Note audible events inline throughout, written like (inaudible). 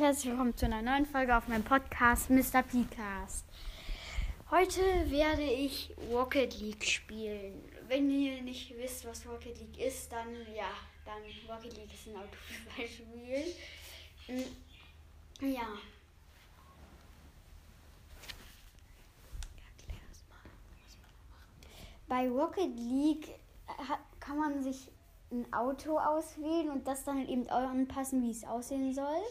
herzlich willkommen zu einer neuen Folge auf meinem Podcast Mr. Pcast. Heute werde ich Rocket League spielen. Wenn ihr nicht wisst, was Rocket League ist, dann ja, dann Rocket League ist ein Autofußballspiel. Mm, Ja. Bei Rocket League ha- kann man sich ein Auto auswählen und das dann eben anpassen, wie es aussehen soll.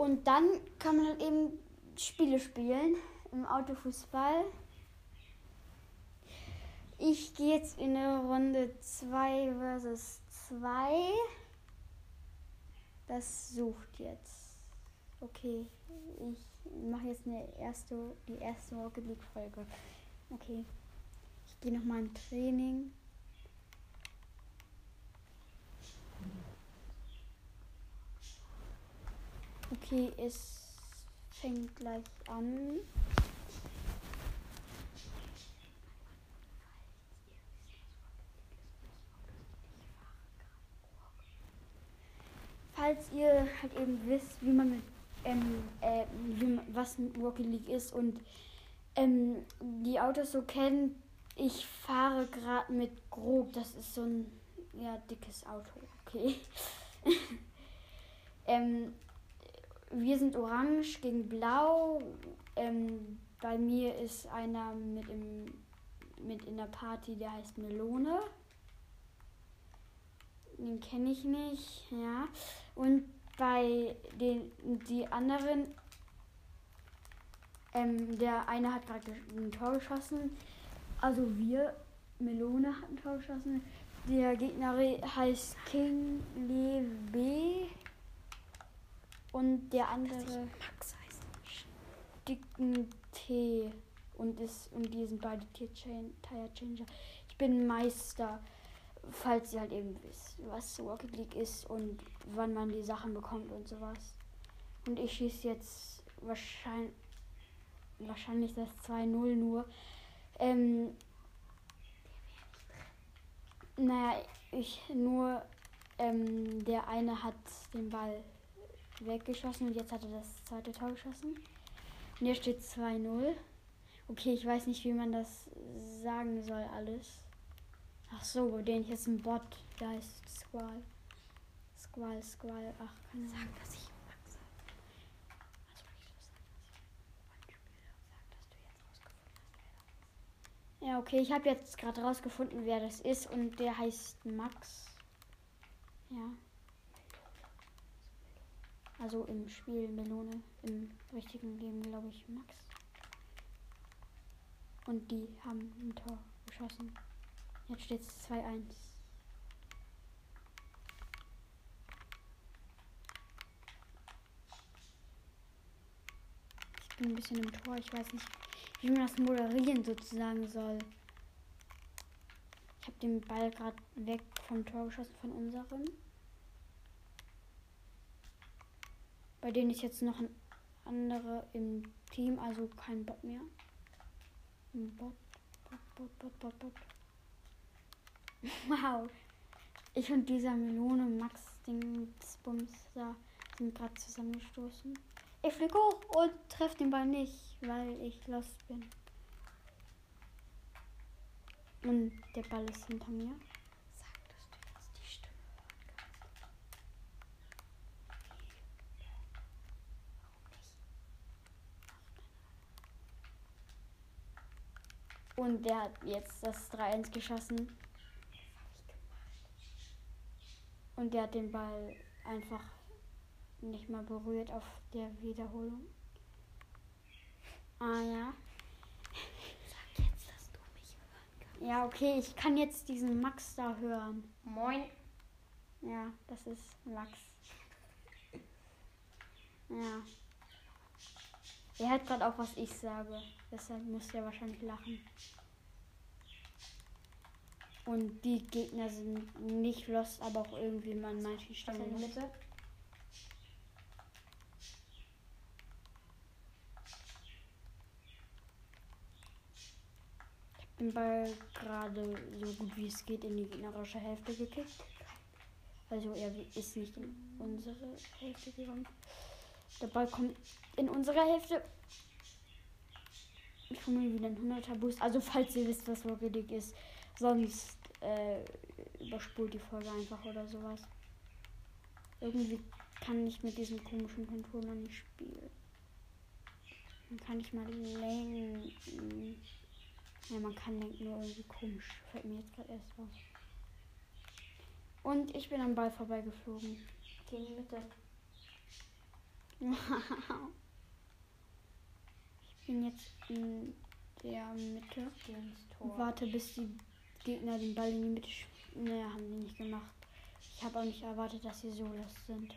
Und dann kann man halt eben Spiele spielen im Autofußball. Ich gehe jetzt in eine Runde 2 versus 2. Das sucht jetzt. Okay, ich mache jetzt eine erste, die erste Rocket League Folge. Okay, ich gehe nochmal im Training. Okay, es fängt gleich an. Falls ihr halt eben wisst, wie man mit, ähm, äh, wie was Rocket League ist und ähm, die Autos so kennt, ich fahre gerade mit Grob, das ist so ein ja, dickes Auto, okay. (laughs) ähm, wir sind orange gegen blau. Ähm, bei mir ist einer mit, im, mit in der Party, der heißt Melone. Den kenne ich nicht, ja. Und bei den die anderen, ähm, der eine hat gerade ein Tor geschossen. Also wir, Melone hat ein Tor geschossen. Der Gegner heißt King Lebe. Und der andere Max heißt. dicken T. Und, ist, und die sind beide Tier Tire Changer. Ich bin Meister, falls ihr halt eben wisst, was Rocket League ist und wann man die Sachen bekommt und sowas. Und ich schieße jetzt wahrscheinlich, wahrscheinlich das 2-0 nur. Ähm, naja, ich nur, ähm, der eine hat den Ball weggeschossen und jetzt hat er das zweite Tor geschossen. Und hier steht 2-0. Okay, ich weiß nicht, wie man das sagen soll alles. Ach so, den hier ist ein Bot, der heißt Squall. Squall, Squall, ach, dass ich Max sagen, dass ich Rollenspieler sag, dass du jetzt rausgefunden hast, wer Ja, okay, ich habe jetzt gerade rausgefunden, wer das ist und der heißt Max. Ja. Also im Spiel Melone, im richtigen Leben glaube ich Max. Und die haben ein Tor geschossen. Jetzt steht es 2-1. Ich bin ein bisschen im Tor, ich weiß nicht, wie man das moderieren sozusagen soll. Ich habe den Ball gerade weg vom Tor geschossen von unserem. Bei denen ist jetzt noch ein anderer im Team, also kein Bot mehr. Ein Bot, Bot, Bot, Bot, Bot, Bot. (laughs) Wow. Ich und dieser Melone Max Dingsbums da sind gerade zusammengestoßen. Ich fliege hoch und treffe den Ball nicht, weil ich lost bin. Und der Ball ist hinter mir. Sag, dass du jetzt die Stimme hören kannst. Warum nicht? Und der hat jetzt das 3-1 geschossen. Und der hat den Ball einfach nicht mal berührt auf der Wiederholung. Ah ja. Sag jetzt, dass du mich hören kannst. Ja, okay, ich kann jetzt diesen Max da hören. Moin. Ja, das ist Max. Ja. Er hört gerade auch, was ich sage. Deshalb muss er wahrscheinlich lachen. Und die Gegner sind nicht lost, aber auch irgendwie mal an manchen Stellen. in lost. Mitte? den Ball gerade so gut wie es geht in die gegnerische Hälfte gekickt. Also er ist nicht in unsere Hälfte gegangen. Der Ball kommt in unsere Hälfte. Ich hole mir wieder einen 100er Boost. Also falls ihr wisst, was Rocket League ist. Sonst äh, überspult die Folge einfach oder sowas. Irgendwie kann ich mit diesem komischen Controller nicht spielen. Man kann nicht mal lenken. Ja, man kann lenken, nur irgendwie komisch. Fällt mir jetzt gerade erst raus. Und ich bin am Ball vorbeigeflogen. Geh in die Mitte. ich bin jetzt in der Mitte. Warte, bis die Gegner den Ball in die Mitte. sch- Ne, haben die nicht gemacht. Ich habe auch nicht erwartet, dass sie so lost sind.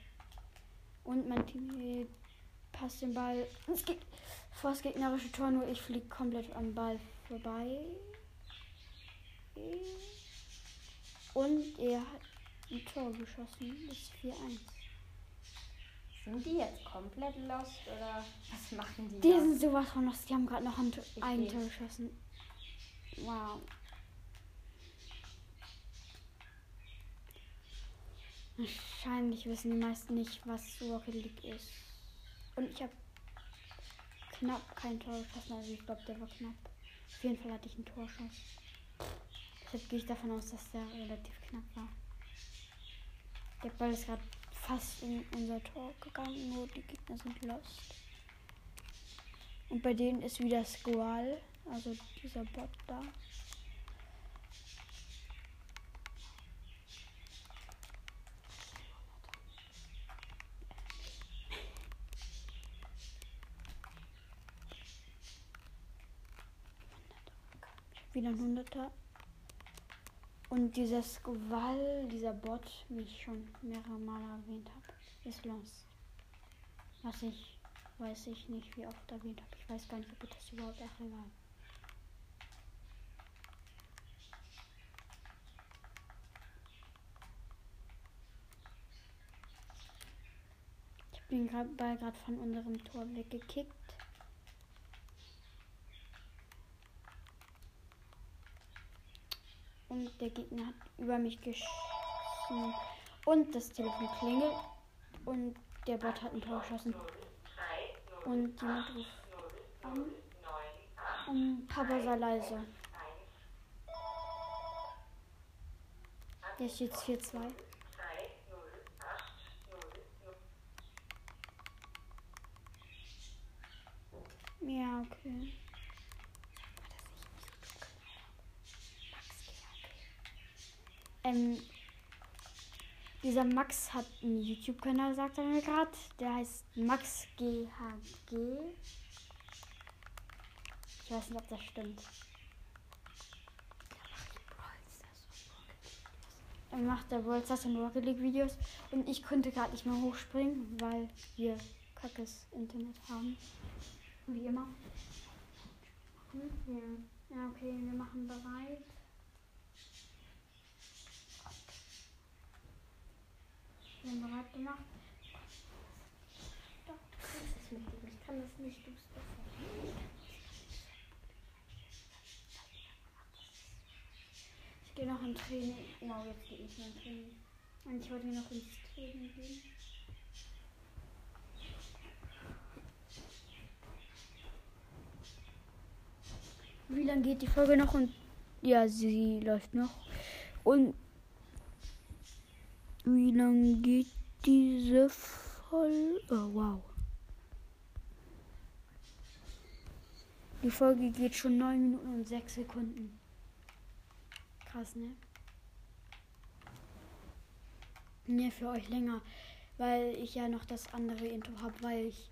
Und mein Team passt den Ball ins Geg vor das gegnerische Tor, nur ich fliege komplett am Ball vorbei. Und er hat ein Tor geschossen. Das ist 4-1. Sind die jetzt komplett lost oder was machen die? Die da? sind sowas von lost. Die haben gerade noch ein, Tor- geschossen. Wow. Wahrscheinlich wissen die meisten nicht, was Rocket League ist. Und ich habe knapp kein Tor geschossen. Also ich glaube, der war knapp. Auf jeden Fall hatte ich einen Torschuss. Deshalb gehe ich davon aus, dass der relativ knapp war. Der Ball ist gerade fast in unser Tor gegangen, nur die Gegner sind lost. Und bei denen ist wieder Squall, also dieser Bot da. Wieder ein Hunderter. Und dieser Squall, dieser Bot, wie ich schon mehrere Male erwähnt habe, ist los. Was ich weiß ich nicht, wie oft erwähnt habe. Ich weiß gar nicht, ob ich das überhaupt. Ich habe grad- Ball gerade von unserem Tor weggekickt. Und der Gegner hat über mich geschossen. Und das Telefon klingelt. Und der Bot hat ein Tor geschossen. Und jemand ruft an. Und Papa sei leise. Jetzt steht 4-2. Ja, okay. Ähm, dieser Max hat einen YouTube-Kanal, sagt er mir gerade. Der heißt Max GHG. Ich weiß nicht, ob das stimmt. Er macht da World Stars und Rocket League Videos und ich konnte gerade nicht mehr hochspringen, weil wir kackes Internet haben. Wie immer. Hm, ja, okay, wir machen bereit. Haben bereit gemacht. Doch, du kannst es mit ihm. Ich kann das nicht, du bist besser. Ich gehe noch in Training. Wow, jetzt gehe ich noch in Training. Und ich wollte noch ins Training gehen. Wie lange geht die Folge noch? Und ja, sie läuft noch. Und wie lange geht diese Folge? Oh, wow. Die Folge geht schon 9 Minuten und 6 Sekunden. Krass, ne? Ne, für euch länger. Weil ich ja noch das andere Intro habe, weil ich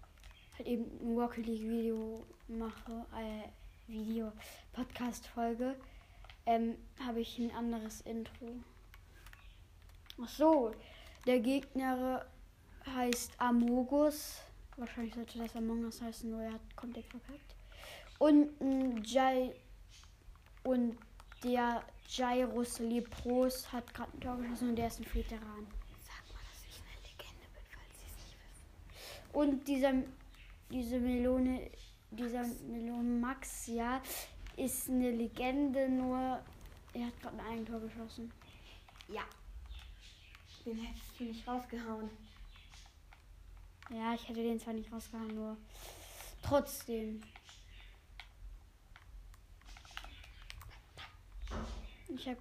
halt eben ein Rocket League Video mache, äh, Video, Podcast-Folge, ähm, habe ich ein anderes Intro. Ach so, der Gegner heißt Amogus. Wahrscheinlich sollte das Among Us heißen, nur er hat komplett verkackt. Und ein Jai und der Jairus Lepros hat gerade ein Tor geschossen und der ist ein Veteran. Sag mal, dass ich eine Legende bin, falls sie es nicht wissen. Und dieser, diese Melone, dieser Melone Max, ja, ist eine Legende, nur er hat gerade ein Eigentor geschossen. Ja. Den hättest du nicht rausgehauen. Ja, ich hätte den zwar nicht rausgehauen, nur trotzdem. Ich hab,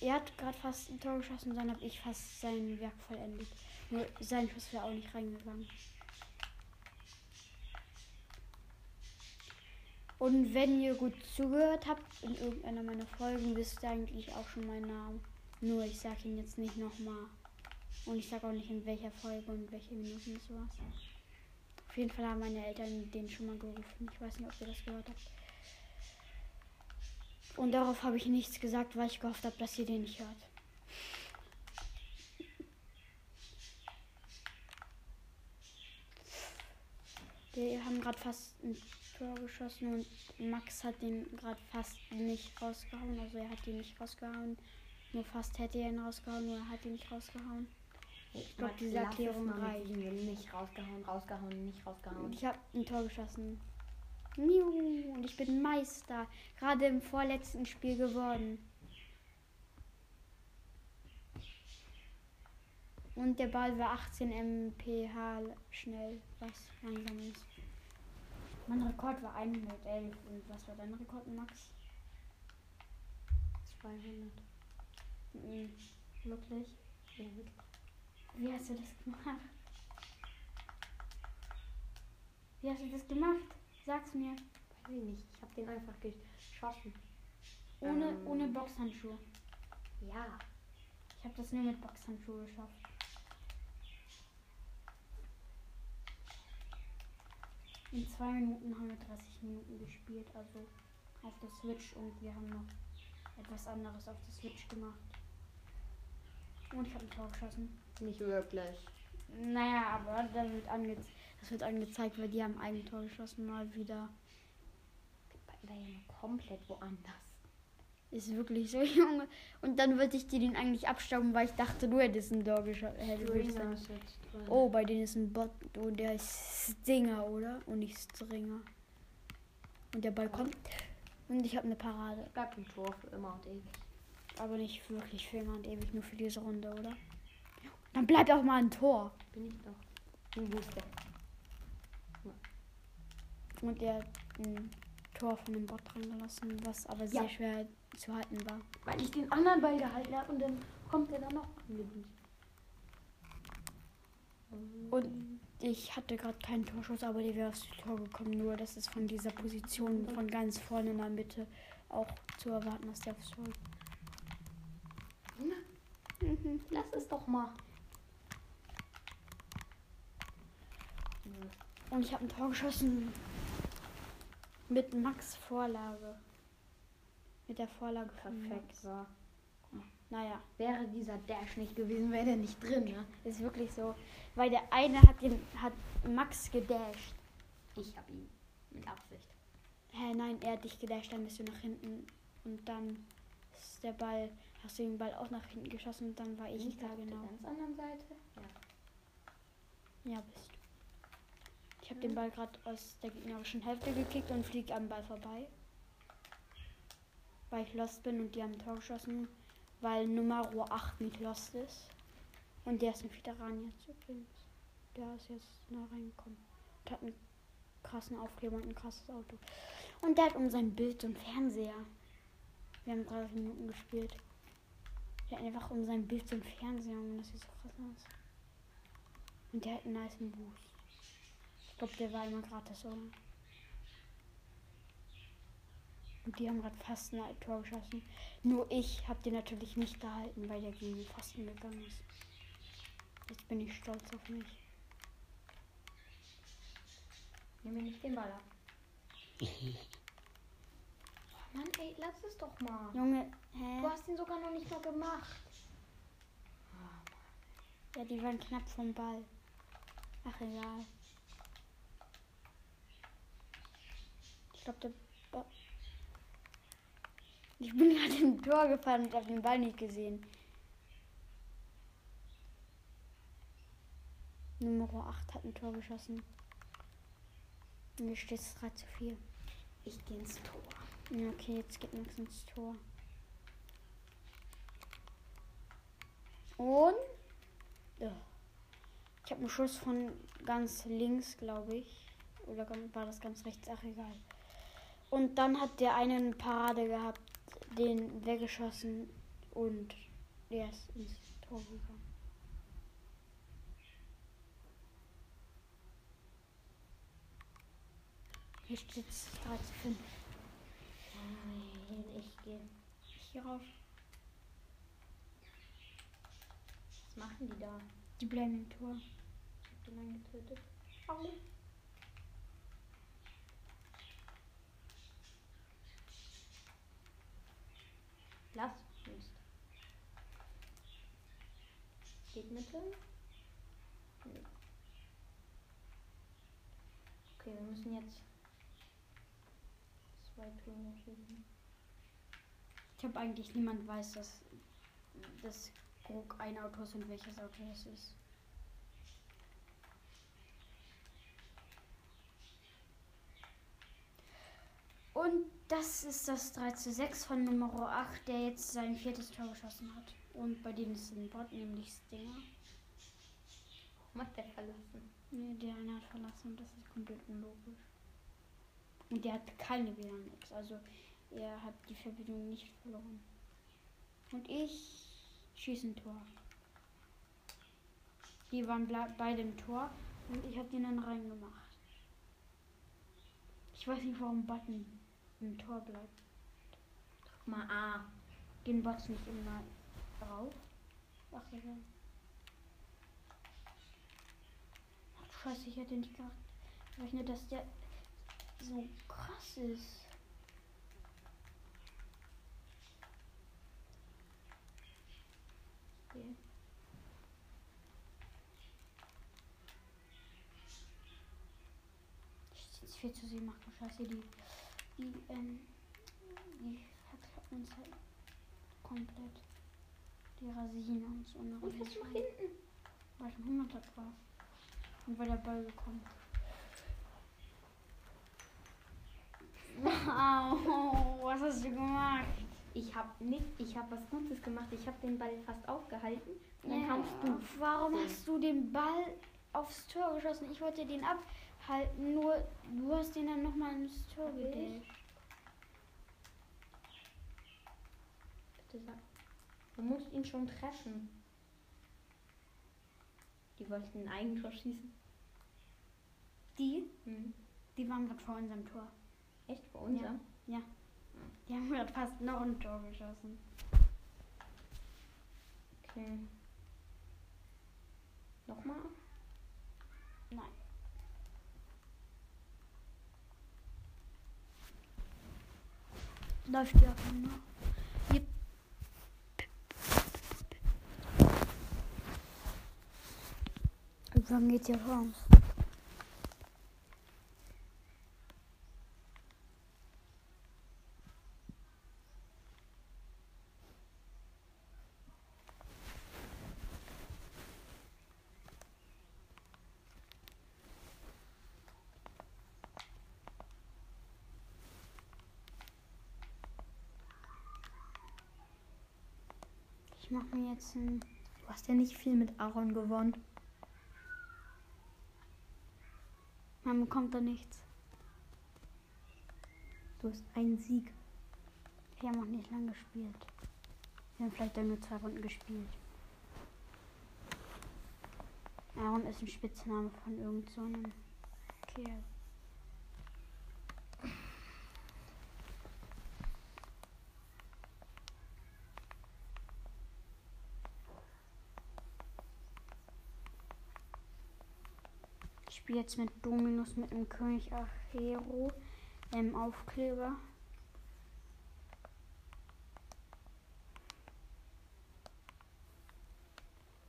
er hat gerade fast ein Tor geschossen, dann habe ich fast sein Werk vollendet. Nur sein Schuss wäre auch nicht reingegangen. Und wenn ihr gut zugehört habt in irgendeiner meiner Folgen, wisst ihr eigentlich auch schon meinen Namen. Nur ich sage ihn jetzt nicht nochmal. Und ich sage auch nicht in welcher Folge und welche Minuten es war. Auf jeden Fall haben meine Eltern den schon mal gerufen. Ich weiß nicht, ob ihr das gehört habt. Und darauf habe ich nichts gesagt, weil ich gehofft habe, dass ihr den nicht hört. Wir haben gerade fast ein Tor geschossen und Max hat den gerade fast nicht rausgehauen. Also er hat ihn nicht rausgehauen. Nur fast hätte er ihn rausgehauen, nur er hat ihn nicht rausgehauen. Ich glaub, diese Erklärung reicht. Nicht rausgehauen, rausgehauen, nicht rausgehauen. Und ich habe ein Tor geschossen. Und ich bin Meister. Gerade im vorletzten Spiel geworden. Und der Ball war 18 mph schnell, was langsam ist. Mein Rekord war 111. Und was war dein Rekord, Max? 200. Mhm. Wirklich? Ja, wirklich. Wie hast du das gemacht? Wie hast du das gemacht? Sag's mir. Weiß ich nicht. Ich habe den einfach geschossen. Ohne, Ähm. ohne Boxhandschuhe. Ja. Ich habe das nur mit Boxhandschuhe geschafft. In zwei Minuten haben wir 30 Minuten gespielt, also auf der Switch und wir haben noch etwas anderes auf der Switch gemacht. Und ich habe ein Tor geschossen. Nicht wirklich. Naja, aber das wird, ange das wird angezeigt, weil die haben ein Eigentor geschossen, mal wieder. War ja komplett woanders. Ist wirklich so, (laughs) Junge. Und dann wollte ich dir den eigentlich abstauben, weil ich dachte, du hättest ein Tor geschossen. Drin. Oh, bei denen ist ein Bot und der ist Stinger, oder? Und nicht Stringer. Und der Ball kommt. Und ich habe eine Parade. Bleibt ein Tor für immer und ewig. Aber nicht wirklich für immer und ewig, nur für diese Runde, oder? Dann bleibt auch mal ein Tor. Bin ich doch. Ein Booster. Und der hat ein Tor von dem Bot dran gelassen, was aber sehr Ja. schwer zu halten war. Weil ich den anderen Ball gehalten habe und dann kommt der dann noch. Und ich hatte gerade keinen Torschuss, aber der wäre aufs Tor gekommen. Nur das ist von dieser Position von ganz vorne in der Mitte auch zu erwarten, dass der aufs Tor Lass es doch mal. Und ich habe ein Tor geschossen. Mit Max Vorlage. Mit der Vorlage Perfekt Max. war. Naja, Wäre dieser Dash nicht gewesen, wäre der nicht drin, ne? ist wirklich so. Weil der eine hat, den, hat Max gedasht. Ich hab ihn. Mit Absicht. Hä, nein, er hat dich gedasht, dann bist du nach hinten. Und dann ist der Ball, hast du den Ball auch nach hinten geschossen und dann war ich Bin ich da auf der genau. ganz anderen Seite? Ja. Ja, bist du. Ich habe den Ball gerade aus der gegnerischen Hälfte gekickt und fliege am Ball vorbei. Weil ich lost bin und die haben Tor geschossen, weil Nummer 8 nicht lost ist. Und der ist ein Veteran jetzt übrigens. Der ist jetzt neu reingekommen. Und hat einen krassen Aufkleber und ein krasses Auto. Und der hat um sein Bild so einen Fernseher. Wir haben 30 Minuten gespielt. Der hat einfach um sein Bild einen Fernseher und das sieht so krass aus. Und der hat einen nice Boost. Ich glaube, der war immer gratis, oder? Und die haben gerade fast ein Tor geschossen. Nur ich habe den natürlich nicht gehalten, weil der gegen den Pfosten gegangen ist. Jetzt bin ich stolz auf mich. Nimm mir nicht den Ball ab. (laughs) oh Mann, ey, lass es doch mal. Junge, hä? Du hast ihn sogar noch nicht mal gemacht. Ja, die waren knapp vom Ball. Ach, egal. Ich glaube, der Ball. Ich bin gerade im Tor gefallen und habe den Ball nicht gesehen. Nummer 8 hat ein Tor geschossen. Und hier steht es 3 zu 4. Ich gehe ins Tor. Ja, Okay, jetzt geht Max ins Tor. Und Ich habe einen Schuss von ganz links, glaube ich. Oder war das ganz rechts? Ach, egal. Und dann hat der eine eine Parade gehabt, den weggeschossen und der ist ins Tor gegangen. Hier steht es 3 zu 5. Nein, ich gehe. Hier raus. Was machen die da? Die bleiben im Tor. Ich hab den einen getötet. Au. Lass. Mist. Geht Mitte? Nee. Okay, wir müssen jetzt zwei schießen. Ich habe eigentlich niemand weiß, dass das Krug ein Auto ist und welches Auto das ist. Und das ist das 3 zu 6 von Nummer 8, der jetzt sein viertes Tor geschossen hat. Und bei denen ist ein Bot, nämlich Stinger. Warum hat der verlassen? Nee, der eine hat verlassen und das ist komplett unlogisch. Und der hat keine WLAN-X, also er hat die Verbindung nicht verloren. Und ich schieße ein Tor. Die waren beide im Tor und ich habe den dann reingemacht. Ich weiß nicht, warum Button im Tor bleibt. Drück mal A. Gehen Bots nicht immer rauf? Ach, du Scheiße, ich hätte nicht gedacht, gerechnet, dass der so krass ist. Okay. Jetzt 4 zu 7 machen. Scheiße, die, die, ähm, die verklappen uns halt komplett. Die rasieren uns und Und was nach hinten? Weil ich ein 100 war. Und weil der Ball gekommen Wow, was hast du gemacht? Ich habe nicht, ich habe was Gutes gemacht. Ich habe den Ball fast aufgehalten. Und dann kamst du. Warum hast du den Ball aufs Tor geschossen? Ich wollte den abhalten, nur du hast den dann nochmal ins Tor gedasht. Bitte sag. Du musst ihn schon treffen. Die wollten ein Eigentor schießen. Die, Hm. die waren gerade vor unserem Tor. Echt vor unserem? Die haben gerade fast noch ein Tor geschossen. Okay. Nochmal? Nein. Läuft ja noch. Hier. Wann geht's hier raus? Ich mach mir jetzt ein. Du hast ja nicht viel mit Aaron gewonnen. Man bekommt da nichts. Du hast einen Sieg. Wir haben auch nicht lang gespielt. Wir haben vielleicht nur zwei Runden gespielt. Aaron ist ein Spitzname von irgend so Kerl. Ich spiele jetzt mit Dominus mit dem König Achero im Aufkleber.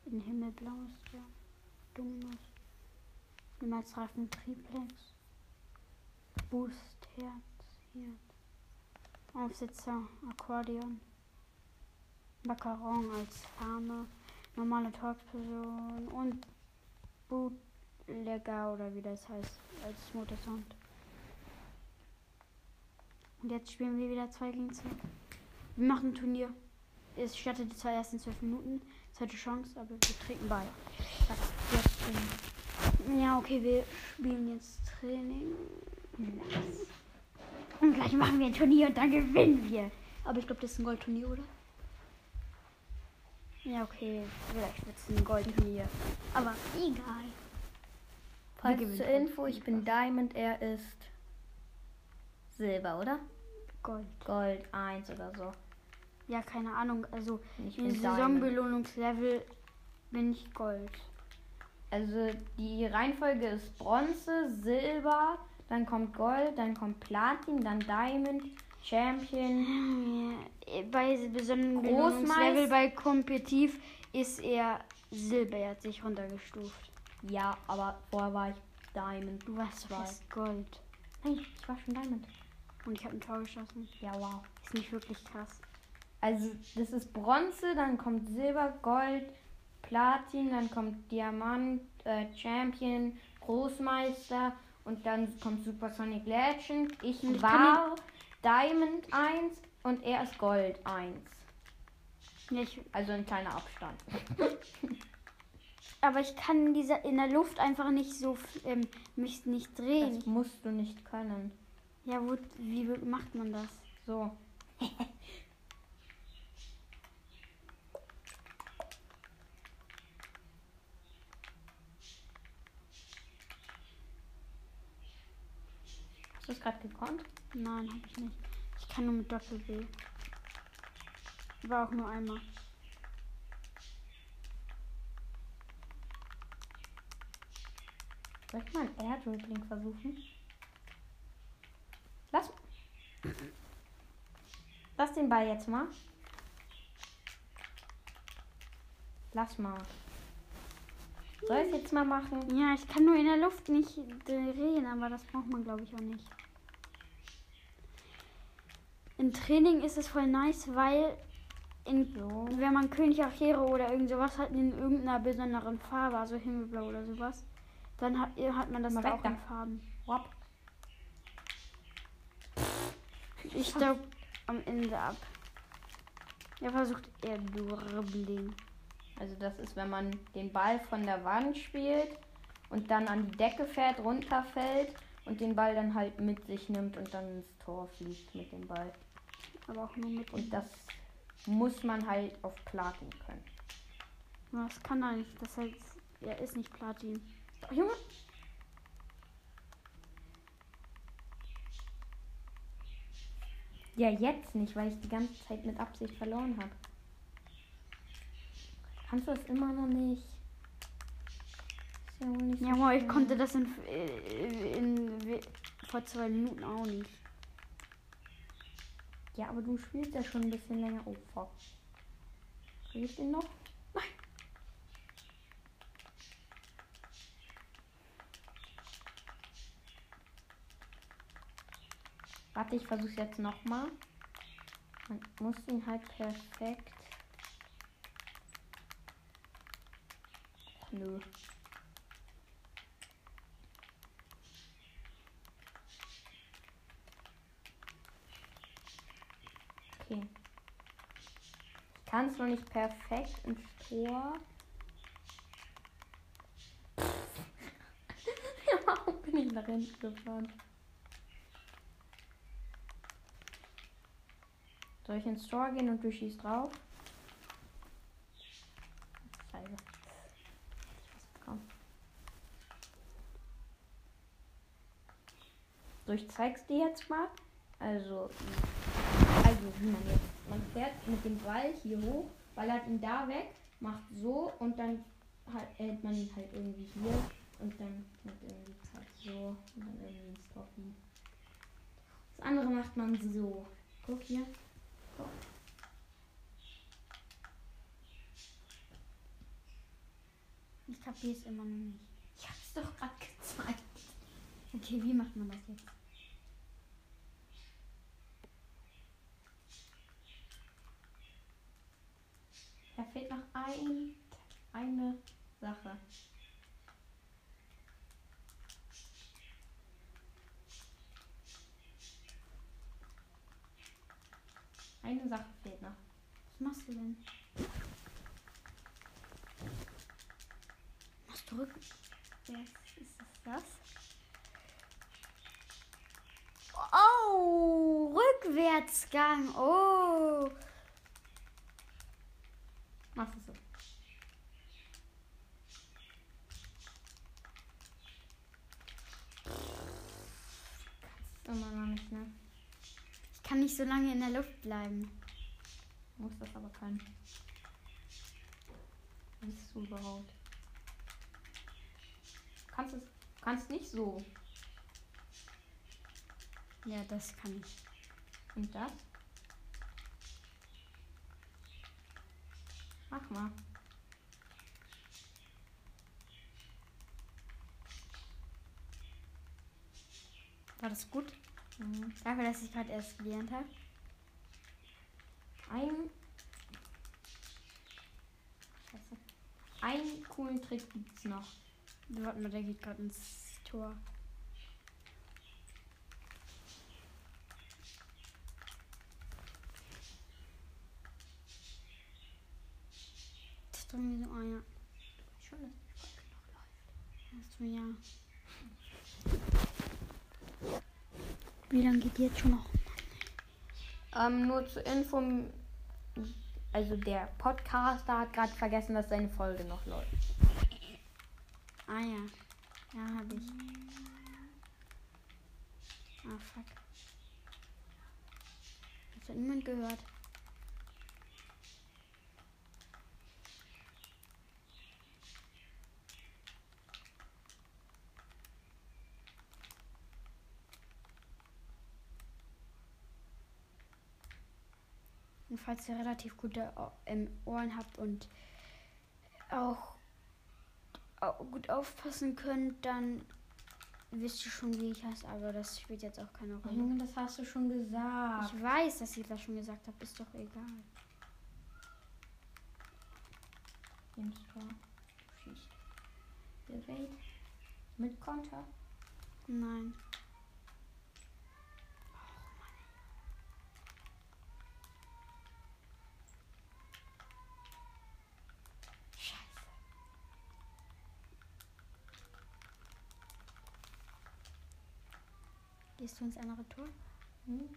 In Himmelblau ist der Dominus. Niemals Reifen Triplex. Boost, Herz, Herz. Aufsitzer, Akkordeon. Macaron als Farme. Normale Talksperson und Bootlegger oder wie das heißt als Motorsound. Und jetzt spielen wir wieder 2 gegen 2. Wir machen ein Turnier. es startet zwar erst in zwölf Minuten, zweite Chance, aber wir trinken bei. Ja, okay, wir spielen jetzt Training. Nice. Und gleich machen wir ein Turnier und dann gewinnen wir. Aber ich glaube, das ist ein Goldturnier, oder? Ja, okay. Vielleicht wird es ein Goldturnier. Aber egal. Falls zur trotzdem. Info, ich bin Diamond, er ist Silber, oder? Gold. Gold 1 oder so. Ja, keine Ahnung. Also Ich im. Saisonbelohnungslevel bin ich Gold. Also die Reihenfolge ist Bronze, Silber, dann kommt Gold, dann kommt Platin, dann Diamond, Champion. Ja, Bei besonderen Großmeister- Belohnungslevel bei Kompetitiv ist er Silber. Er hat sich runtergestuft. Ja, aber vorher war ich Diamond. Du warst Zwei. Gold. Nein, ich war schon Diamond. Und ich habe ein Tor geschossen. Ja, wow. Ist nicht wirklich krass. Also das ist Bronze, dann kommt Silber, Gold, Platin, dann kommt Diamant, äh, Champion, Großmeister und dann kommt Supersonic Legend. Ich ich war Diamond 1 und er ist Gold 1. Ja, ich, Also ein kleiner Abstand. (laughs) aber ich kann in, dieser, in der Luft einfach nicht so ähm, mich nicht drehen. Das musst du nicht können. Ja, wo, wie macht man das? So. (laughs) Hast du es gerade gekonnt? Nein, habe ich nicht. Ich kann nur mit Doppel W. War auch nur einmal. Soll ich mal ein Air Dribbling versuchen? Lass. Lass den Ball jetzt mal. Lass mal. Soll ich jetzt mal machen? Ja, ich kann nur in der Luft nicht drehen, aber das braucht man, glaube ich, auch nicht. Im Training ist es voll nice, weil in, So. wenn man König Achero oder irgend sowas hat in irgendeiner besonderen Farbe, also Himmelblau oder sowas, dann hat, hat man das Mal da weg auch da. in Farben. Hopp. Ich staub am Ende ab. Er versucht eher Dribbling. Also das ist, wenn man den Ball von der Wand spielt und dann an die Decke fährt, runterfällt und den Ball dann halt mit sich nimmt und dann ins Tor fliegt mit dem Ball. Aber auch nur mit. Und das muss man halt auf Platin können. Das kann er nicht. Das heißt, er ist nicht Platin. Junge. Ja, jetzt nicht, weil ich die ganze Zeit mit Absicht verloren habe. Kannst du das immer noch nicht? Ist ja nicht so Ja, aber ich konnte das in, äh, in, in, vor zwei Minuten auch nicht. Ja, aber du spielst ja schon ein bisschen länger. Oh, fuck. Krieg ich den noch? Warte, ich versuch's jetzt nochmal. Man muss ihn halt perfekt. Ach, Nö. Okay. Ich kann es noch nicht perfekt ins Tor. (laughs) warum bin ich nach hinten gefahren? Soll ich ins Tor gehen und du schießt drauf? Scheiße. So, ich zeig's dir jetzt mal. Also, also wie man jetzt. Man fährt mit dem Ball hier hoch, ballert ihn da weg, macht so und dann halt, hält man ihn halt irgendwie hier und dann mit irgendwie halt so und dann irgendwie ins Tor. Das andere macht man so. Guck hier. Ich kapiere es immer noch nicht. Ich hab's doch gerade gezeigt. Okay, wie macht man das jetzt? Da fehlt noch ein, eine Sache. Eine Sache fehlt noch. Was machst du denn? Machst du Rücken? Ist, ist das? Oh, Rückwärtsgang. Oh. Machst du so. Kannst immer noch nicht, ne? Ich kann nicht so lange in der Luft bleiben. Muss das aber können. Kannst du überhaupt? Kannst es. Kannst nicht so. Ja, das kann ich. Und das? Mach mal. War das gut? Mhm. Dafür, dass ich gerade erst gelernt habe. Ein. Scheiße. Einen coolen Trick gibt's noch. Warte mal, der geht gerade ins Tor. Das tun wir so, oh ja. Schon, dass die Folge noch läuft. Wir ja. Wie lange geht die jetzt schon noch? Ähm, nur zur Info. Also der Podcaster hat gerade vergessen, dass seine Folge noch läuft. Ah ja. Ja, habe ich. Ah, fuck. Das hat niemand gehört. Und falls ihr relativ gute Ohren habt und auch au- gut aufpassen könnt, dann wisst ihr schon, wie ich heiße, aber das spielt jetzt auch keine Rolle. Junge, das hast du schon gesagt. Ich weiß, dass ich das schon gesagt habe, ist doch egal. Ins Tor. Schießt. Mit Konter. Nein. Gehst du ins andere Tor? Hm?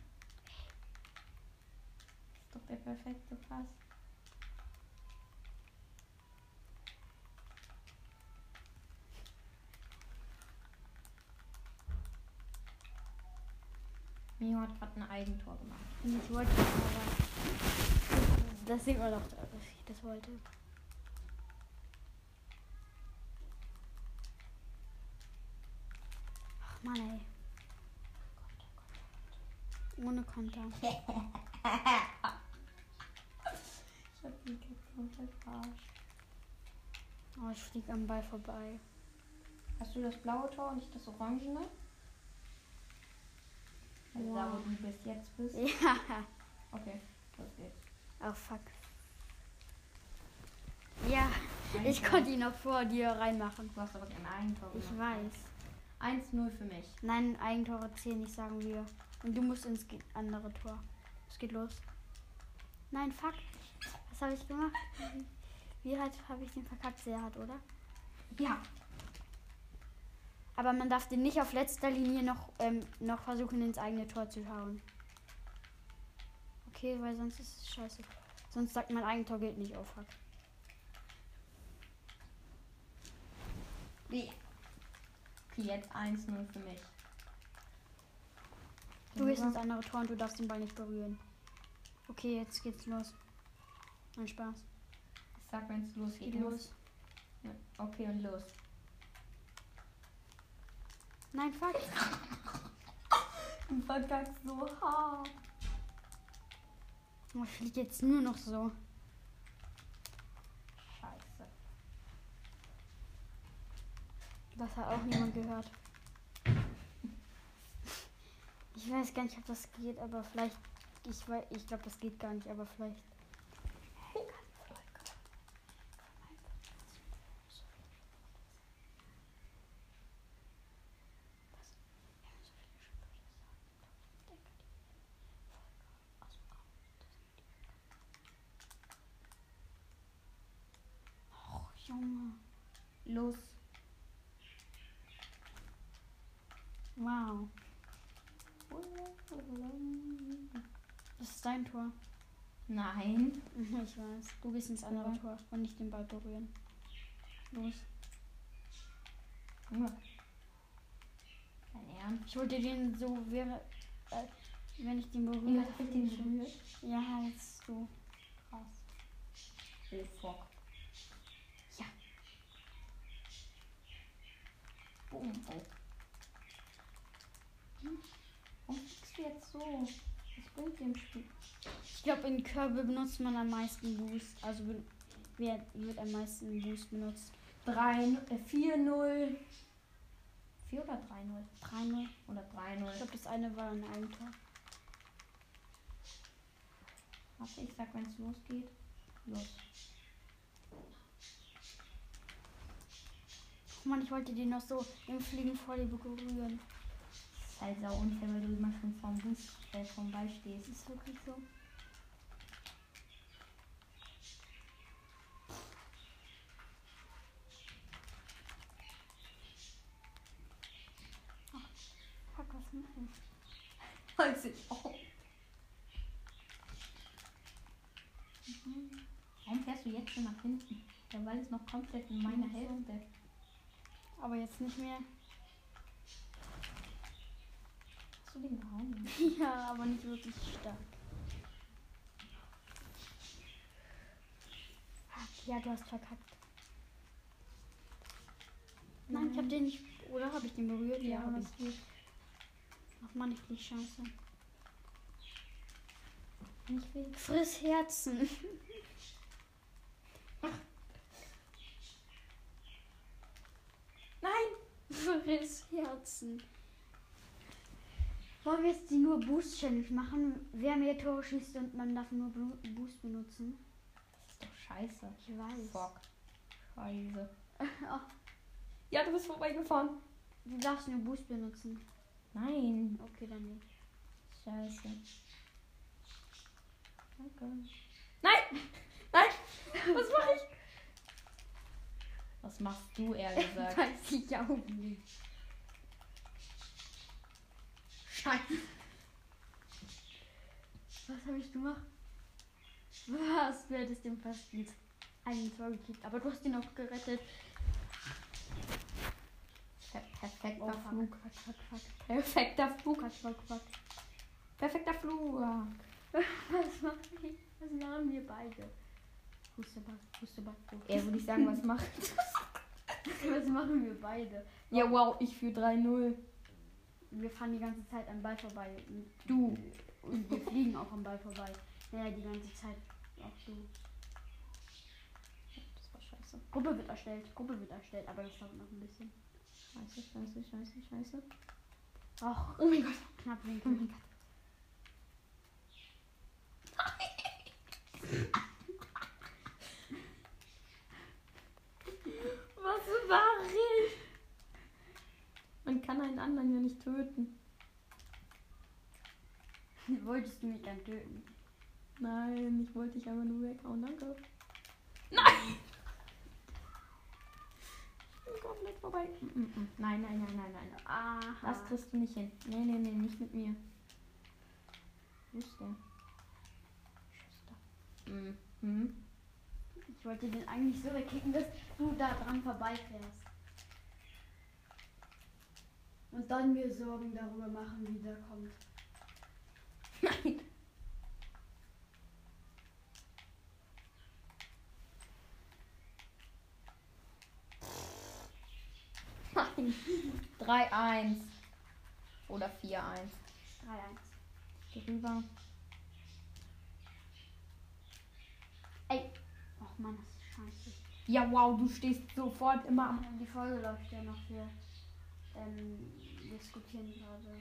Ist doch der perfekte Pass. Mio hat gerade ein Eigentor gemacht. Ich wollte aber. Das sieht man doch, dass ich das wollte. Ach Mann, ey. Ohne Konter. (laughs) Ich hab jetzt komplett verarscht. Oh, ich flieg am Ball vorbei. Hast du das blaue Tor und nicht das orangene? Also da, wo Wow. du bis jetzt bist? (laughs) Ja. Okay, los geht's. Oh fuck. Ja, ich konnte ihn noch vor dir reinmachen. Du hast aber kein Eigentor Ich gemacht. weiß. 1-0 für mich. Nein, Eigentore zählen nicht, sagen wir. Und du musst ins andere Tor. Es geht los. Nein, fuck. Was habe ich gemacht? Wie halt habe ich den verkackt? Sehr hart, oder? Ja. Aber man darf den nicht auf letzter Linie noch, ähm, noch versuchen, ins eigene Tor zu schauen. Okay, weil sonst ist es scheiße. Sonst sagt mein Eigentor gilt nicht. Oh fuck. Okay, jetzt 1-0 für mich. Du gehst ins andere Tor und du darfst den Ball nicht berühren. Okay, jetzt geht's los. Mein Spaß. Ich sag, wenn es losgeht. Geht los. Ja, okay, und los. Nein, fuck. (laughs) Du verkackst so hart. Oh, ich flieg jetzt nur noch so. Scheiße. Das hat auch niemand gehört. Ich weiß gar nicht, ob das geht, aber vielleicht. Ich weiß, ich glaube, das geht gar nicht, aber vielleicht. Junge. Los. Wow. Das ist dein Tor. Nein. Ich weiß. Du gehst ins andere Ja. Tor und nicht den Ball berühren. Los. Junge. Dein Ernst? Ich wollte den so wäre. Äh, wenn ich den berühre. hast du den berührt? Ja, jetzt so. Krass. Oh, fuck. Ja. Boom. Oh. Hm? Warum kriegst du jetzt so? Was bringt dir im Spiel? Ich glaube, in Körbe benutzt man am meisten Boost. Also wer wird am meisten Boost benutzt? 3, äh, 4-0. 4 oder 3-0? 3-0. Oder Ich 3-0. glaube, das eine war ein Eigentor. Warte, ich sag, wenn es losgeht. Los. Oh Mann, ich wollte den noch so im Fliegen vor dir berühren. Das ist halt sau unfair, weil du immer schon vorm Bus, äh, vom Ball stehst. Das ist wirklich so. Ach, fuck, was mache ich? Weiß ich auch. Warum fährst du jetzt schon nach hinten? Der Ball ist noch komplett in meiner. Hälfte. Aber jetzt nicht mehr. Hast du den gehauen? (laughs) Ja, aber nicht wirklich stark. Ach, Ja, du hast verkackt. Nein, ich habe den nicht. Oder habe ich den berührt? Ja, habe das ich. geht. Ach man, ich krieg Chance. Nicht will. Friss Herzen. Nein! Friss Herzen. Wollen wir jetzt die nur Boost Challenge machen? Wer mehr Tore schießt und man darf nur Boost benutzen? Das ist doch scheiße. Ich weiß. Fuck. Scheiße. (laughs) Ja, du bist vorbeigefahren. du darfst nur Boost benutzen. Nein. Okay, dann nicht. Scheiße. Danke. Nein! Nein! (laughs) Was mache ich? Was machst du, ehrlich (laughs) gesagt? Weiß ich auch nicht. Scheiße. Was habe ich gemacht? Was? Du hättest dem fast einen Tor gekickt. Aber du hast ihn auch gerettet. Per perfekter Oh, Flug. fuck, fuck, fuck. Perfekter Flug. Fuck, fuck, fuck. Perfekter Flug. Was machen wir? Was machen wir beide? Husteback, Husteback, Eher würde ich sagen, was macht. (laughs) Was machen wir beide? Ja, wow, ich für 3-0. Wir fahren die ganze Zeit am Ball vorbei. Und- Du. Und wir fliegen auch am Ball vorbei. Naja, die ganze Zeit. Auch du. Das war scheiße. Gruppe wird erstellt. Gruppe wird erstellt, aber das dauert noch ein bisschen. Scheiße, scheiße, scheiße, scheiße. Ach, oh mein Gott, (laughs) knapp Oh winkel. mein Gott. Was mache ich? Man kann einen anderen ja nicht töten. Wolltest du mich dann töten? Nein, ich wollte dich einfach nur weghauen. Danke. Nein! Ich bin komplett vorbei. Nein, nein, nein, nein, nein. Aha. Das kriegst du nicht hin. Nee, nee, nee, nicht mit mir. Wo ist der? Mhm. Mhm. Ich wollte den eigentlich so wegkicken, dass du da dran vorbeifährst. Und dann mir Sorgen darüber machen, wie der kommt. (laughs) Nein. Nein. 3-1. Oder 4-1. 3-1. Geh rüber. Ey. Och Mann, das ist scheiße. Ja, wow, du stehst sofort immer am. Die Folge läuft ja noch. Wir ähm, diskutieren gerade.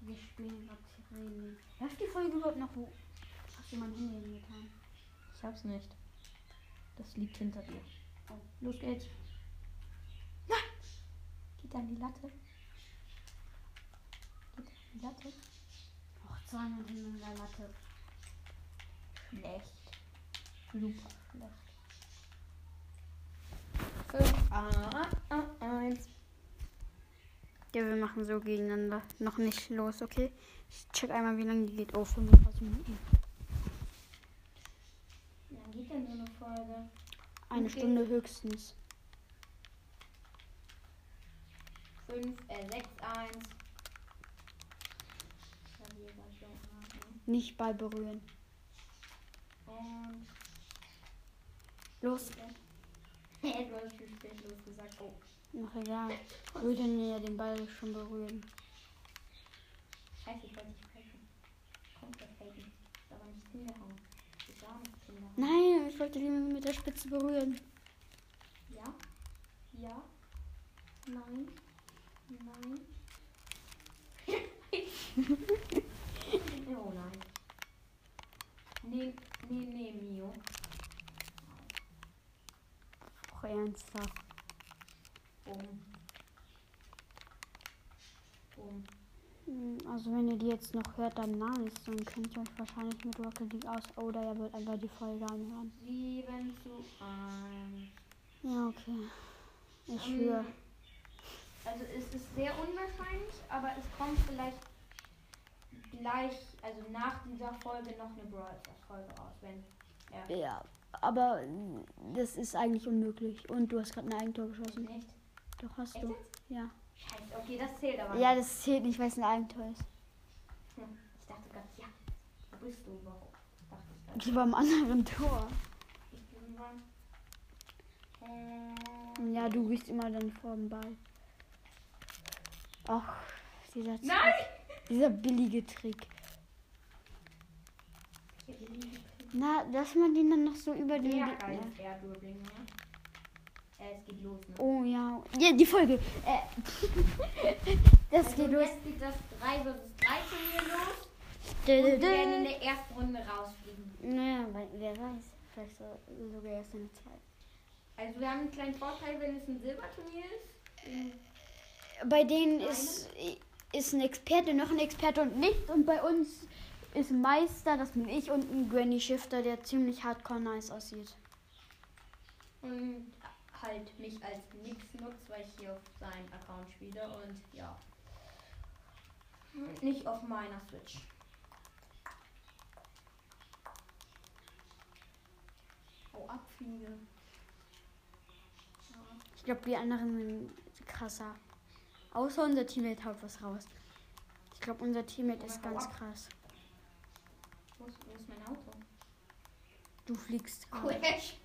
Wir spielen gerade Sirenen. Läuft die Folge überhaupt noch? Wo hast du mein Handy hingetan? Ich hab's nicht. Das liegt hinter dir. Oh. Los geht's. Geht an die Latte. Geht an die Latte. Och, zweimal in der Latte. Schlecht. Super schlecht. 5 a 1. Ja, wir machen so gegeneinander. Noch nicht los, okay? Ich check einmal, wie lange die geht. Oh, 35 Minuten. Wie lange geht denn so eine Folge. Eine okay. Stunde höchstens. 5, äh, 6, 1. Klavierballon atmen. Nicht Ball berühren. Und. Los. Hä, du hast viel spät losgesagt. Oh. Ach egal. Wir würden ja den Ball schon berühren. Scheiße, ich wollte nicht faken. Komplett faken. Aber nicht hingehauen. Ich gar nicht hingehauen. Nein, ich wollte den mit der Spitze berühren. Ja? Ja? Nein? Nein? oh nein. Nee, nee, nee, Mio. Auch ernsthaft. Bumm. Hm, Also wenn ihr die jetzt noch hört, dann nice. Dann könnt ihr euch wahrscheinlich mit Rocket League aus. Oder ihr wollt einfach die Folge anhören. 7 zu 1. Ja, okay. Ich Ähm, höre. Also es ist sehr unwahrscheinlich, aber es kommt vielleicht gleich, also nach dieser Folge noch eine Brawl Folge raus, wenn ja, Ja, aber das ist eigentlich unmöglich. Und du hast gerade ein Eigentor geschossen. nicht. Doch hast Echt du. Ja. Scheiße, okay, das zählt aber. Ja, das zählt nicht, weil es ein Eigentor ist. Hm, Ich dachte gerade, ja, wo bist du überhaupt? Dachte ich war am anderen Tor. Ich bin dran. Ähm, Ja, du bist immer dann vor dem Ball. Ach, dieser, Nein! dieser billige Trick. Na, dass man den dann noch so über den. Ja, Ja. ne? Äh, es geht los, ne? Oh ja. Ja, die Folge. Äh, (laughs) das Also geht los. jetzt geht das 3 vs 3 Turnier los. Dö, Und dö, wir werden in dö. der ersten Runde rausfliegen. Naja, wer weiß. Vielleicht so, sogar erst in der zweiten. Also wir haben einen kleinen Vorteil, wenn es ein Silberturnier ist. Bei denen ist, ist ein Experte, noch ein Experte und nichts. Und bei uns ist ein Meister, das bin ich, und ein Granny Shifter, der ziemlich hardcore nice aussieht. Und halt mich als nix nutzt, weil ich hier auf seinem Account spiele und ja. Nicht auf meiner Switch. Oh, abfliege. Ja. Ich glaube, die anderen sind krasser. Außer unser Teammate haut was raus. Ich glaube, unser Teammate ist ganz krass. Wo ist, wo ist mein Auto? Du fliegst. Crash.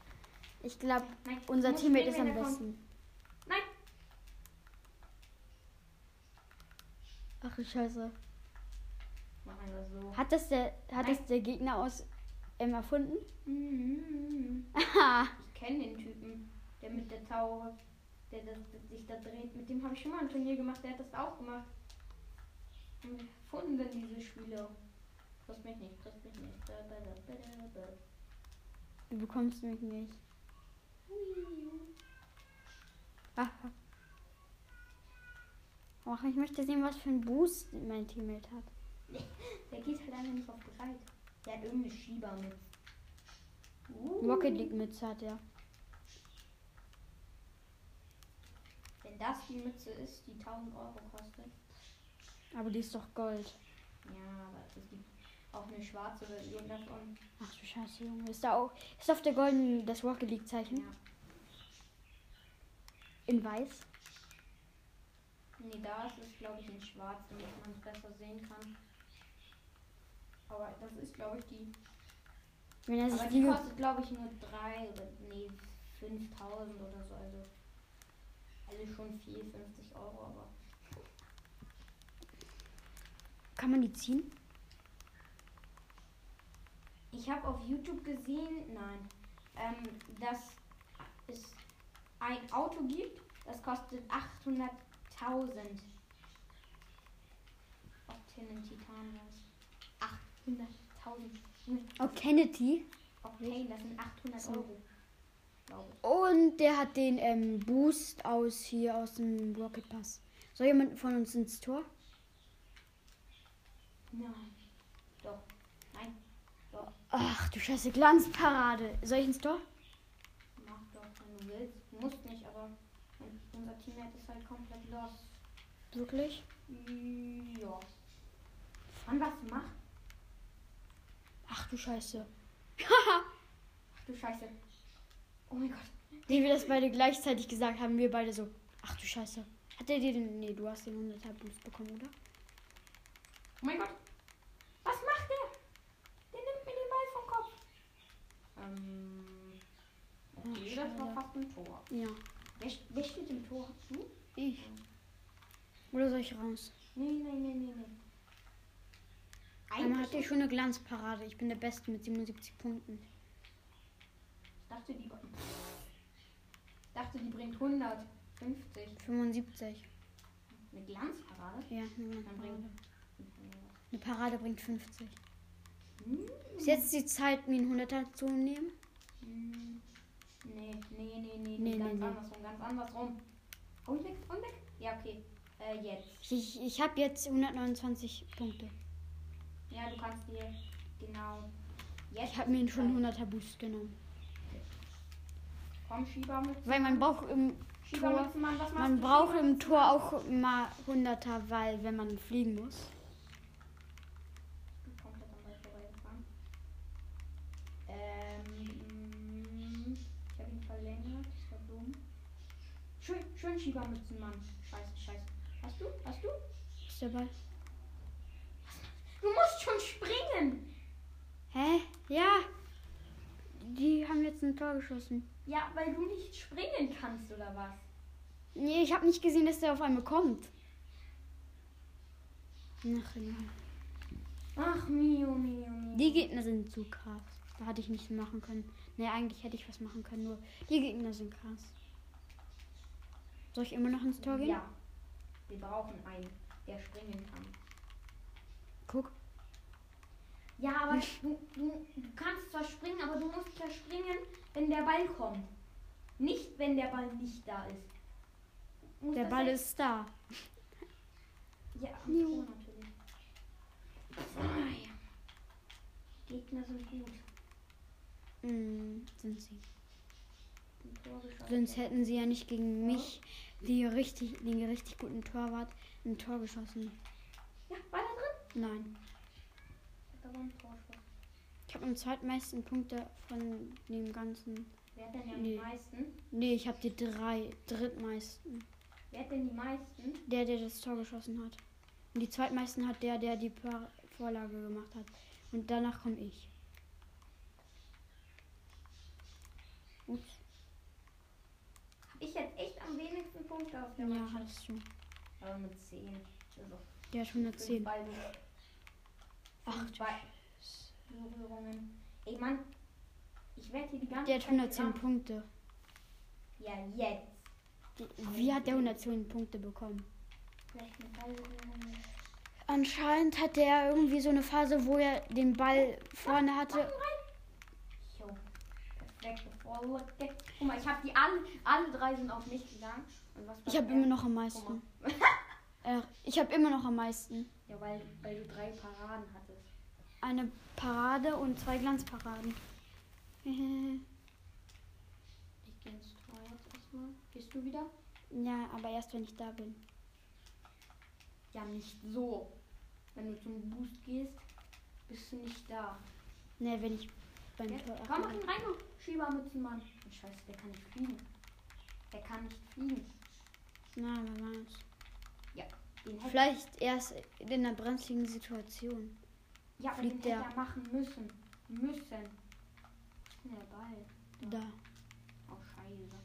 Ich glaube, unser Teammate ist am besten. Nein. Ach du Scheiße. Einfach so. Hat das der, hat Nein. das der Gegner aus ähm, erfunden? Mhm. Aha. (laughs) Ich kenne den Typen, der mit der Taube, der, das, der sich da dreht. Mit dem habe ich schon mal ein Turnier gemacht, der hat das auch gemacht. Und wir Erfunden diese Spiele. Triff mich nicht, triff mich nicht. Du bekommst mich nicht. Aha. Ach, ich möchte sehen, was für einen Boost mein Teammate hat. (laughs) Der geht halt einfach nicht auf bereit. Der hat irgendeine Schieber mit. Uh, Rocket League Mütze hat er. Wenn das die Mütze ist, die 1000 Euro kostet. Aber die ist doch Gold. Ja, aber es gibt auch eine schwarze Version davon. Ach du Scheiße, Junge. Ist da auch. Ist auf der goldenen das Rocket League Zeichen? Ja. In weiß? Nee, da ist es, glaube ich, in schwarz, damit man es besser sehen kann. Aber das ist, glaube ich, die. Wenn er Aber die kostet, glaube ich, nur 3 oder nee, 5000 oder so. Also, viel, 50 Euro, aber. Kann man die ziehen? Ich habe auf YouTube gesehen, nein, ähm, dass es ein Auto gibt, das kostet 800.000. Octane Titan was. 800.000. Oh, Kennedy. Octane, das sind 800 So. Euro. Glaube ich. Und der hat den ähm, Boost aus hier aus dem Rocket Pass. Soll jemand von uns ins Tor? Nein. Doch. Nein. Doch. Ach du Scheiße, Glanzparade. Soll ich ins Tor? Mach doch, wenn du willst. Du musst nicht, aber unser Teammate ist halt komplett los. Wirklich? Ja. Mann, was macht? Ach du Scheiße. Ach du Scheiße. Oh mein Gott. Wie wir das beide gleichzeitig gesagt haben, wir beide so. Ach du Scheiße. Hat er dir den. Nee, du hast den 100er Boost bekommen, oder? Oh mein Gott. Was macht der? Der nimmt mir den Ball vom Kopf. Ähm. Okay, Ach, das war fast ein Tor. Ja. Wer, wer steht im Tor? Du? Ich. Oder soll ich raus? Nee, nee, nee, nee, nee. Einmal hat ihr schon eine Glanzparade. Ich bin der Beste mit 77 Punkten. Ich dachte, die, dachte, die bringt 150. 75. Eine Glanzparade? Ja, eine bringt. Eine Parade bringt 50. Hm. Ist jetzt die Zeit, mir einen 100er zu nehmen? Hm. Nee, nee, nee, nee, Nee, nee, ganz nee, nee. andersrum, ganz andersrum. Und weg, und weg. Ja, okay. Äh, jetzt. Ich, ich habe jetzt 129 Punkte. Ja, du kannst dir genau. Jetzt. Ich habe mir schon einen 100er Boost genommen. Komm, Schieber mit. Weil man braucht im Tor, man braucht im Tor auch mal 100er, weil wenn man fliegen muss. Ähm. Ich habe ihn verlängert. Das war dumm. Schön, schön Schiebermützenmann. Scheiße, scheiße. Hast du? Hast du? Ist der Ball? Du musst schon springen! Hä? Ja. Die haben jetzt ein Tor geschossen. Ja, weil du nicht springen kannst, oder was? Nee, ich habe nicht gesehen, dass der auf einmal kommt. Ach, ja. Ach, Mio, Mio, Mio. Die Gegner sind zu krass. Da hatte ich nichts machen können. Nee, eigentlich hätte ich was machen können, nur die Gegner sind krass. Soll ich immer noch ins Tor gehen? Ja. Wir brauchen einen, der springen kann. Guck. Ja, aber du, du, du kannst zwar springen, aber du musst ja springen, wenn der Ball kommt. Nicht, wenn der Ball nicht da ist. Du musst Der Ball ja- ist da. Ja, am Jo. Tor natürlich. Ah, ja. Gegner sind gut. Mm, sind sie. Im Tor geschossen. Sonst hätten sie ja nicht gegen mich, die richtig, den richtig guten Torwart, ein Tor geschossen. Ja, war da drin? Nein. Da war ein Torschuss. Ich habe am zweitmeisten Punkte von dem ganzen. Wer hat denn ja Nee. die meisten? Nee, ich habe die drei drittmeisten. Wer hat denn die meisten? Der, der das Tor geschossen hat. Und die zweitmeisten hat der, der die Vorlage gemacht hat. Und danach komme ich. Ups. Ich jetzt echt am wenigsten Punkte auf der Ja, Mannschaft. hattest du. Aber mit 10. Also Der hat fünf 110. Ball- Ach, Ball- Berührungen. Ey Mann, ich werde hier die ganze Der hat Zeit 110 gerannt. Punkte. Ja, jetzt. Wie hat der 110 Punkte bekommen? Anscheinend hatte er irgendwie so eine Phase, wo er den Ball vorne hatte. Jo. Perfekte Vorlage. Guck mal, ich habe die alle, alle drei sind auf mich gegangen. Ich habe immer noch am meisten. Äh, ich habe immer noch am meisten. Ja, weil, weil du drei Paraden hattest. Eine Parade und zwei Glanzparaden. Ich gehe ins Tor jetzt erstmal. Gehst du wieder? ja, aber erst wenn ich da bin. Ja, nicht so. Wenn du zum Boost gehst, bist du nicht da. Ne, wenn ich beim Ja? Tor Komm, mach ihn rein, du Schiebermützenmann. Oh, Scheiße, der kann nicht fliegen. Der kann nicht fliegen. Na, wer weiß. Den hätte, Vielleicht erst in einer brenzligen Situation. Ja, aber fliegt den der. hätte er machen müssen. Müssen. Wo der Ball? Da. Oh, scheiße.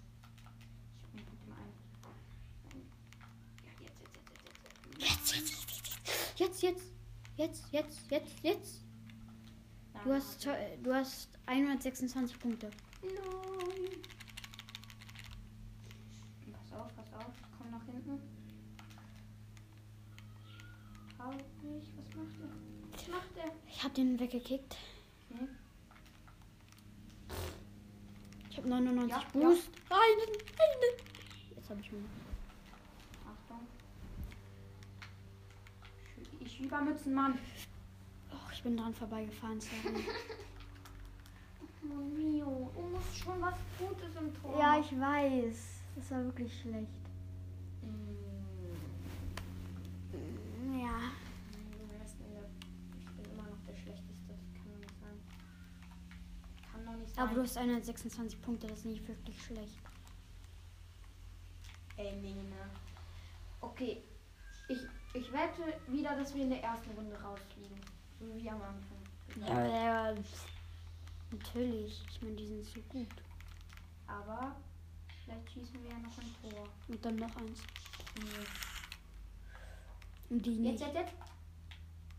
Ich bin mit dem einen. Ja, jetzt, jetzt, jetzt, jetzt, jetzt, jetzt. Jetzt, jetzt. Jetzt, jetzt, jetzt, jetzt. Da Du hast, du hast 126 Punkte. Nein. Pass auf, pass auf. Ich komm nach hinten. Hau nicht. Was macht er? Was macht er? Ich habe den weggekickt. Nee. Ich habe 99 Ja, Boost. Einen, einen. Jetzt habe ich ihn. Achtung. Ich Schiebermützenmann. Oh, ich bin dran vorbeigefahren. Sorry. (laughs) Oh, Mio, du musst schon was Gutes im Tor ja, ich weiß. Das war wirklich schlecht. Mm. Ja. Du wärst in der. Ich bin immer noch der Schlechteste. Das kann doch nicht sein. Kann doch nicht sein. Aber du hast 126 Punkte, das ist nicht wirklich schlecht. Ey, nee, ne. Okay. Ich, ich wette wieder, dass wir in der ersten Runde rausfliegen. So wie am Anfang. Ja, ja, natürlich. Ich meine, die sind so gut. Aber vielleicht schießen wir ja noch ein Tor. Und dann noch eins. Nee. Und die Jetzt, nicht. jetzt, jetzt.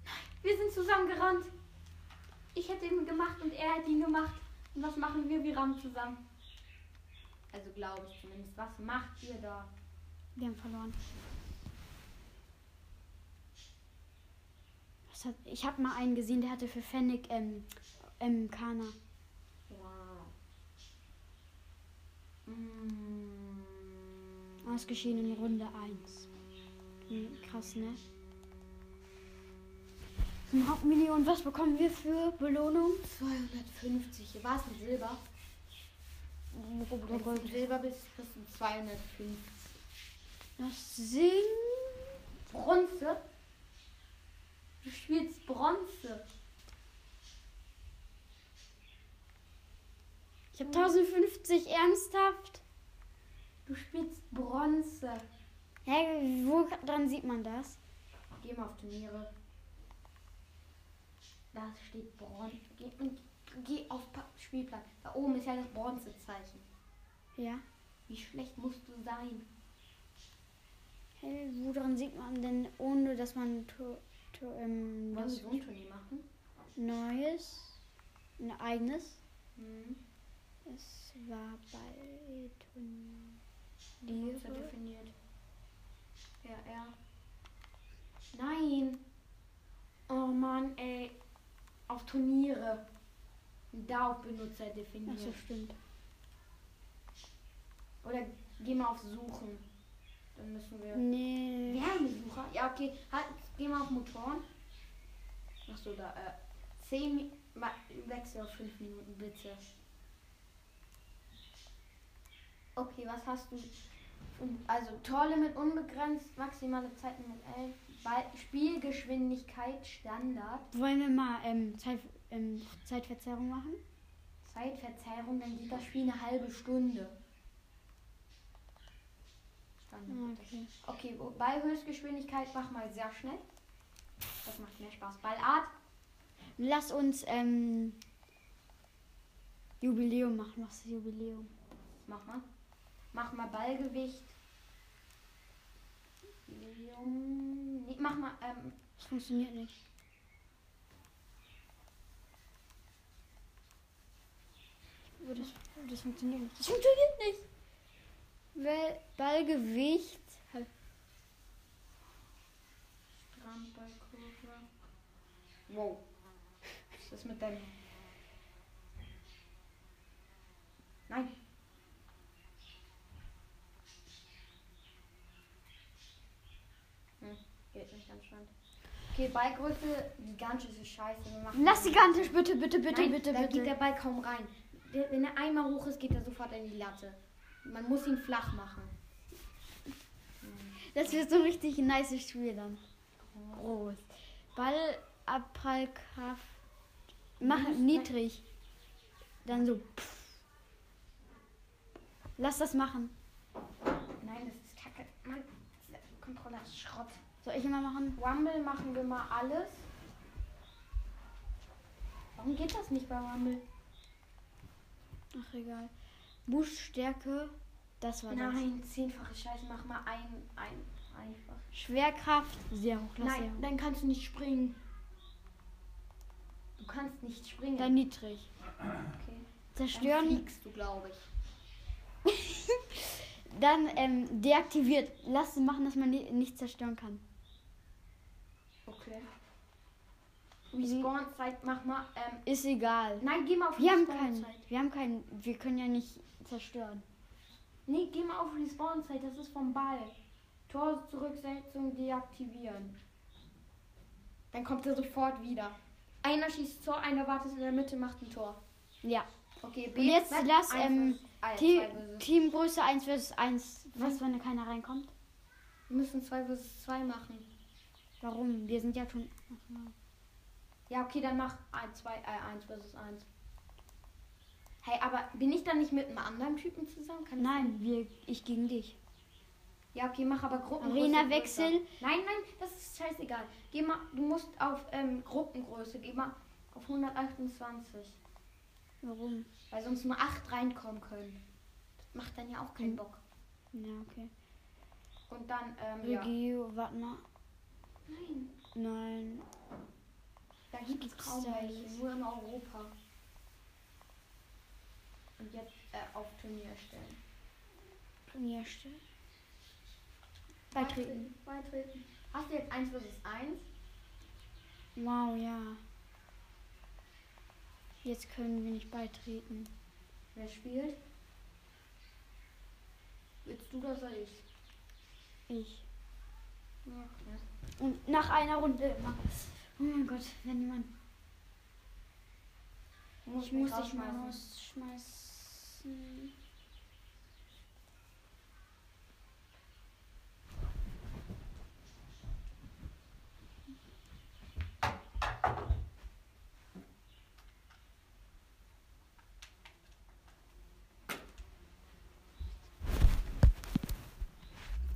Nein, wir sind zusammengerannt. Ich hätte ihn gemacht und er hätte ihn gemacht. Und was machen wir? Wir rammen zusammen. Also glaube ich zumindest. Was macht ihr da? Wir haben verloren. Was hat, ich habe mal einen gesehen, der hatte für Fennec ähm, ähm, Kana. Wow. Mm. Ausgeschieden in Runde 1. Hm, krass, ne? Zum Hauptmillion, was bekommen wir für Belohnung? 250. War es ein Silber? Wenn du Silber bist, kriegst du 250. Das Sing. Bronze? Du spielst Bronze. Ich habe 1050 ernsthaft. Du spielst Bronze. Hä, wo dran sieht man das? Geh mal auf Turniere. Da steht Bronze. Geh, und geh auf Pa- Spielplan. Da oben ist ja das Bronzezeichen. Ja. Wie schlecht musst du sein? Hä, wo dran sieht man denn, ohne dass man ähm, Wollen wir so ein Turnier machen? Neues, ein eigenes? Mhm. Es war bei Nutzer Turniere. definiert. RR. Nein. Oh Mann, ey. Auf Turniere. Da auf Benutzer Ach so, stimmt. Oder geh mal auf Suchen. Dann müssen wir. Nee. Wärmesucher? Ja, okay. Halt, geh mal auf Motoren. Ach so, da. Äh, 10 Mi Ma- Wechsel auf 5 Minuten, bitte. Okay, was hast du? Also Torlimit unbegrenzt, maximale Zeitlimit 11, Ball, Spielgeschwindigkeit Standard, Wollen wir mal ähm, Zeit, ähm, Zeitverzerrung machen? Zeitverzerrung, dann geht das Spiel eine halbe Stunde. Standard. Okay. Okay, wo- Ballhöchstgeschwindigkeit mach mal sehr schnell. Das macht mehr Spaß. Ballart, Lass uns ähm, Jubiläum machen. Was ist Jubiläum? mach mal. Mach mal Ballgewicht. Jubiläum. Mach mal, ähm, Das funktioniert nicht. Oh, das, das funktioniert nicht. Das funktioniert nicht. Weil Ballgewicht. Strandballkurve. Wow. Was ist mit deinem. Nein. Hm, geht nicht anscheinend. Okay, Ballgröße, gigantische Scheiße. Wir machen Lass gigantisch, bitte, bitte, bitte, Nein, bitte, da geht der bitte. Ball kaum rein. Der, wenn er einmal hoch ist, geht er sofort in die Latte. Man muss ihn flach machen. Das wird so ein richtig nice Spiel dann. Groß. Ballabprallkraft. Mach Niedrig. Dann so. pff. Lass das machen. Nein, das ist kacke. Mann, Controller ist Schrott. Soll ich immer machen? Rumble machen wir mal alles. Warum geht das nicht bei Rumble? Ach, egal. Booststärke. Das war das. Nein, zehnfache Scheiße, mach mal ein, ein, einfach. Schwerkraft. Sehr hoch. Lass sehr Nein, dann kannst du nicht springen. Du kannst nicht springen. Dann niedrig. okay. Dann Zerstören. fliegst du, glaube ich. (laughs) Dann ähm, deaktiviert. Lass es machen, dass man ni- nicht zerstören kann. Okay. Respawn-Zeit, mach mal. Ähm, Ist egal. nein, geh mal auf Wir haben keinen. Respawn-Zeit. Wir haben keinen. Wir können ja nicht zerstören. Nee, geh mal auf Respawn-Zeit, das ist vom Ball. Tor-Zurücksetzung deaktivieren. Dann kommt er sofort wieder. Einer schießt Tor, einer wartet in der Mitte, macht ein Tor. Ja. Okay, Und jetzt lass ähm, versus- ja, Te zwei versus- Teamgröße 1 vs 1. Was, Mhm. wenn da keiner reinkommt? Wir müssen 2 vs 2 machen. Warum? Wir sind ja schon. Ja, okay, dann mach 1, 2, äh, 1 versus 1. Hey, aber bin ich dann nicht mit einem anderen Typen zusammen? Kann Nein, wir, ich gegen dich. Ja, okay, mach aber Gruppengröße. Arena wechseln. Nein, nein, das ist scheißegal. Geh mal, du musst auf ähm, Gruppengröße, geh mal auf 128. Warum? Weil sonst nur 8 reinkommen können. Das macht dann ja auch keinen Mhm. Bock. Ja, okay. Und dann, ähm, ja. Regio, warte mal. Nein, Nein. da gibt es kaum welche, nur in Europa. Und jetzt äh, auf Turnier stellen. Turnierstelle. Beitreten. Beitreten. Hast du jetzt 1 versus 1? Wow, ja. Jetzt können wir nicht beitreten. Wer spielt? Willst du oder soll ich? Ich. Ja. Und nach einer Runde immer. Oh mein Gott, wenn jemand. Du musst Ich muss dich mal rausschmeißen.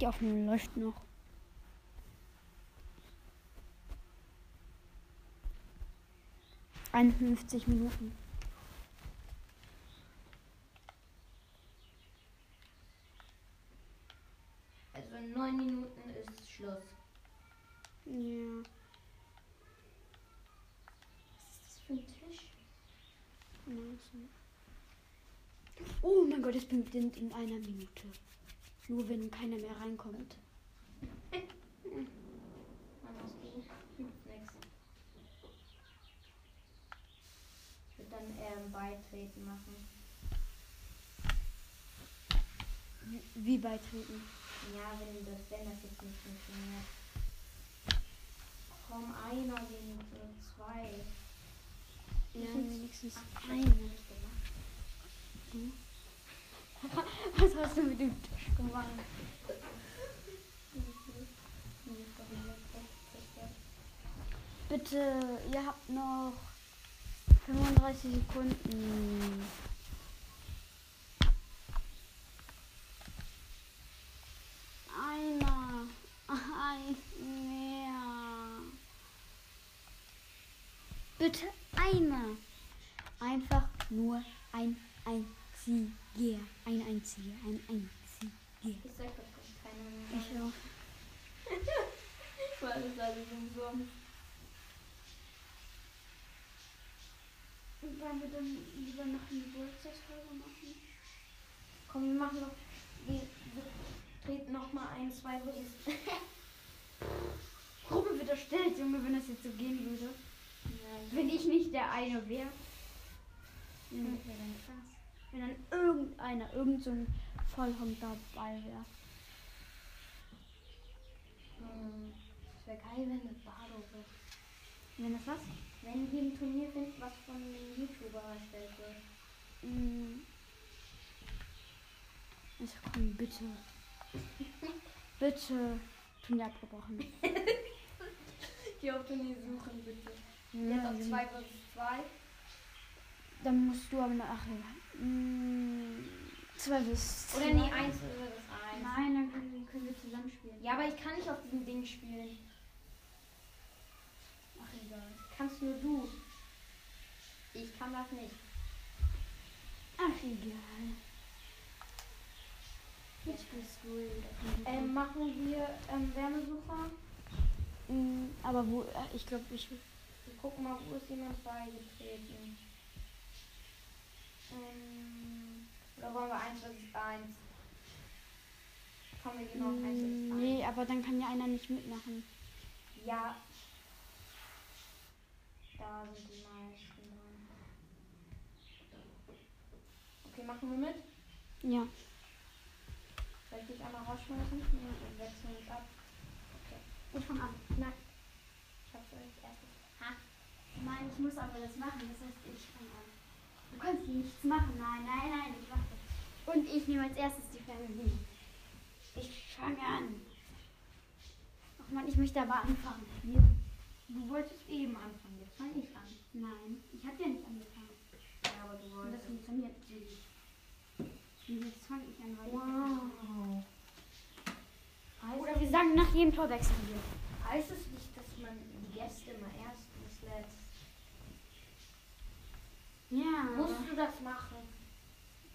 Die Aufnahme läuft noch. Einundfünfzig Minuten. Also in 9 Minuten ist Schluss. Ja. Was ist das für ein Tisch? Oh mein Gott, es beginnt in einer Minute. Nur wenn keiner mehr reinkommt. (laughs) Wann hast du? Gibt's nix. Ich würde dann eher ein Beitreten machen. Wie beitreten? Ja, wenn das, wenn das jetzt nicht funktioniert. Komm, einer wenigstens oder zwei. Ja, wenigstens Ach, eine. hab ich gemacht. (laughs) Was hast du mit dem Tisch gemacht? Bitte, ihr habt noch 35 Sekunden. Einer. (laughs) Ein mehr. Bitte einer. Einfach nur ein einziger. Ein einziger. Ein einziger. Ich sag, das kommt keiner mehr. Ich auch. Weil es alle umsonst. Wollen wir dann lieber noch eine Geburtstagsfolge machen? Komm, wir machen noch. Wir, wir treten noch mal ein, zwei Runden. (laughs) Gruppe wird erstellt, Junge, wenn das jetzt so gehen würde. Nein. Wenn ich nicht der eine wäre. Hm. wäre krass. Wenn dann irgendeiner, irgend so ein Vollhond dabei wäre. Hm, Es wäre geil, wenn das Bardo wird. Wenn das was? Wenn wir ein Turnier finden, was von einem YouTuber erstellt wird. Hm. Also komm, bitte. (laughs) bitte. Turnier abgebrochen. (laughs) Geh auf Turnier suchen, bitte. Ja, Jetzt auf wir- 2 vs 2. Dann musst du aber noch. Ach ja. Hm, zwei bis Oder zwei. nee, 1 vs 1. Nein, dann können, können wir zusammen spielen. Ja, aber ich kann nicht auf diesem Ding spielen. Kannst nur du. Ich kann das nicht. Ach egal. Jetzt bist du. Ähm, machen wir ähm, Wärmesucher. Mm, aber wo, äh, ich glaube, ich. Wir gucken mal, wo ist jemand beigetreten. Ähm, oder wollen wir 1 vs 1? Kommen wir gehen auf 1 vs 1. Mm, Nee, aber dann kann ja einer nicht mitmachen. Ja. Da sind die meisten dran. Okay, machen wir mit? Ja. Soll ich dich einmal rausschmeißen? Ja. Dann wechseln wir uns ab. Ich fang an. Nein. Ich hab's als erstes. Ha. Nein, ich muss aber das machen. Das heißt, ich fang an. Du kannst nichts machen. Nein, nein, nein, ich mach das. Und ich nehme als erstes die Family. Ich fange an. Ach Mann, ich möchte aber anfangen. Du wolltest eben anfangen, jetzt fang ich an. Nein, ich habe ja nicht angefangen. Ja, aber du Und wolltest. das funktioniert nicht. Und jetzt fange ich an, weil Wow. ich. Oder wir sagen nach jedem Tor wechseln wir. Heißt es nicht, dass man die Gäste immer erst bis letzt? Ja. Musst du das machen?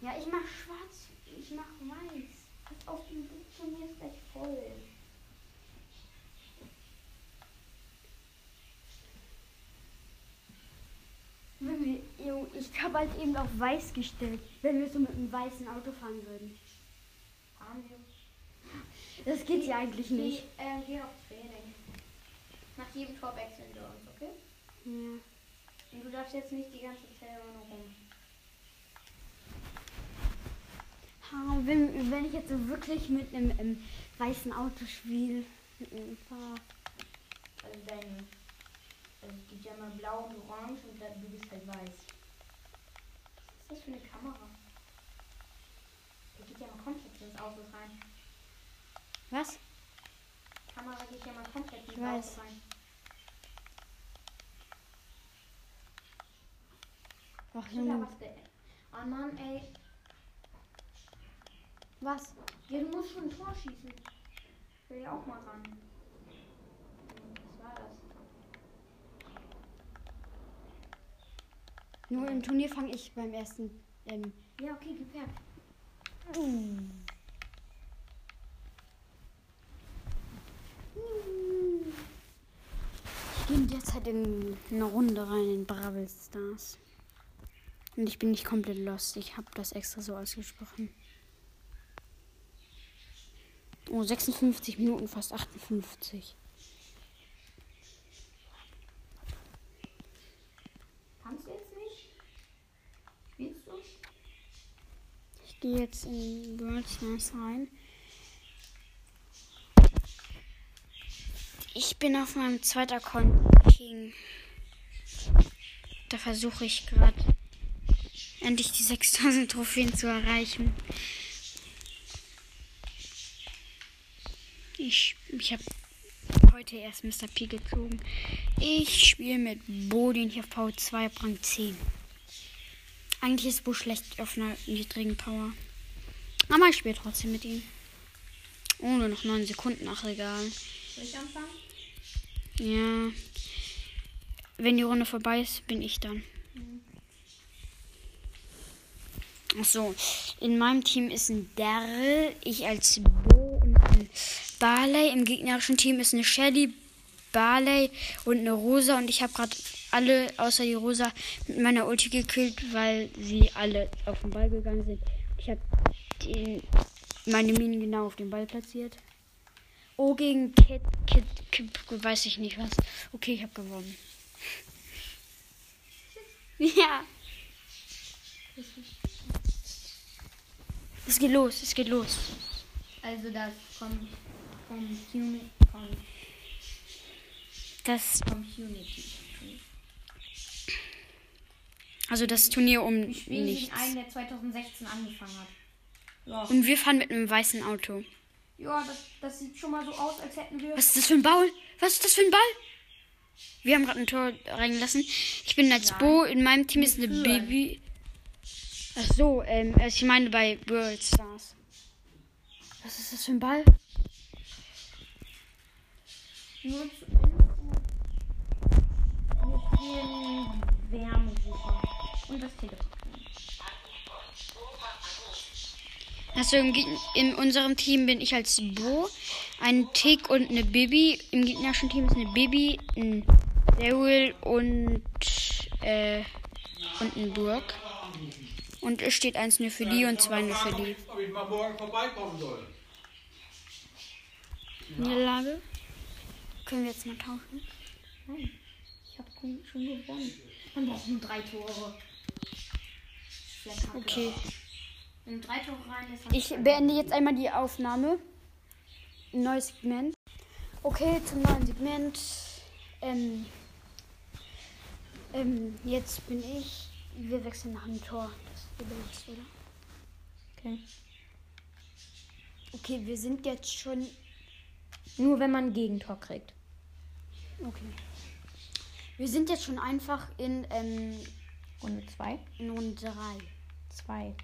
Ja, ich mach schwarz. Ich mach weiß. Pass auf, die Turnier ist gleich voll. Wenn wir, ich habe halt eben auf weiß gestellt, wenn wir so mit einem weißen Auto fahren würden. Das geht ja eigentlich nicht. Geh, äh, geh auf Training. Nach jedem Tor wechseln wir uns, okay? Ja. Und du darfst jetzt nicht die ganze Zeit nur rum. Wenn, wenn ich jetzt so wirklich mit einem ähm, weißen Auto spiele, mit einem Fahr. Also dein. Es gibt ja mal blau und orange und dann du bist halt weiß. Was ist das für eine Kamera? Der geht ja mal komplett ins Auto rein. Was? Die Kamera geht ja mal komplett ins. Auto rein. Ach, Junge. Oh Mann, ey. Was? Ja, du musst schon ein Tor schießen. Ich will ja auch mal ran. Was war das? Nur im Turnier fange ich beim ersten. Ähm, Ja, okay, gefährdet. Ich gehe derzeit in eine Runde rein in Bravel Stars. Und ich bin nicht komplett lost. Ich habe das extra so ausgesprochen. Oh, 56 Minuten, fast 58. Kannst du jetzt nicht? Spielst du? Ich gehe jetzt in World Stars rein. Ich bin auf meinem zweiten Account King. Da versuche ich gerade endlich die (laughs) 6000 Trophäen zu erreichen. Ich, ich habe heute erst Mr. P gezogen. Ich spiele mit Bo, den ich auf Power 2 hab, Rang 10. Eigentlich ist Bo schlecht auf einer niedrigen Power. Aber ich spiele trotzdem mit ihm. Oh, nur noch 9 Sekunden, ach egal. Soll ich anfangen? Ja. Wenn die Runde vorbei ist, bin ich dann. Ach so. In meinem Team ist ein Daryl, ich als Bo und ein Barley. Im gegnerischen Team ist eine Shelly, Barley und eine Rosa. Und ich habe gerade alle außer die Rosa mit meiner Ulti gekillt, weil sie alle auf den Ball gegangen sind. Ich habe meine Minen genau auf den Ball platziert. Oh, gegen Kid, Kid, Kid, weiß ich nicht was. Okay, ich habe gewonnen. (laughs) Ja. Es geht los, es geht los. Also das kommt vom. Vom Das, Community. Also das Turnier um Ich nichts. einen, der 2016 angefangen hat. Ja, Und wir fahren mit einem weißen Auto. ja das, das sieht schon mal so aus, als hätten wir. Was ist das für ein Ball? Was ist das für ein Ball? Wir haben gerade ein Tor reingelassen. Ich bin als Nein. Bo. In meinem Team ist eine. Baby. Ach so, ähm, also ich meine bei World Stars. Was ist das für ein Ball? Nur zu Info. Wir spielen Wärmesucher. Und das Telefon. Also in unserem Team bin ich als Bo, ein Tick und eine Bibi. Im gegnerischen Team ist eine Bibi, ein Daryl und, äh, und ein Burg. Und es steht eins nur für die und zwei nur für die. Ob ich mal morgen vorbeikommen soll. Niederlage. Können wir jetzt mal tauschen? Nein, ich habe schon gewonnen. Man braucht nur drei Tore. Okay. Wenn drei Tore rein Ich beende jetzt einmal die Aufnahme. Ein neues Segment. Okay, zum neuen Segment. Ähm, ähm, jetzt bin ich. Wir wechseln nach dem Tor. Das ist oder? Okay. Okay, wir sind jetzt schon Nur wenn man ein Gegentor kriegt. Okay. Wir sind jetzt schon einfach in, ähm, Runde 2. in Runde 3. 2.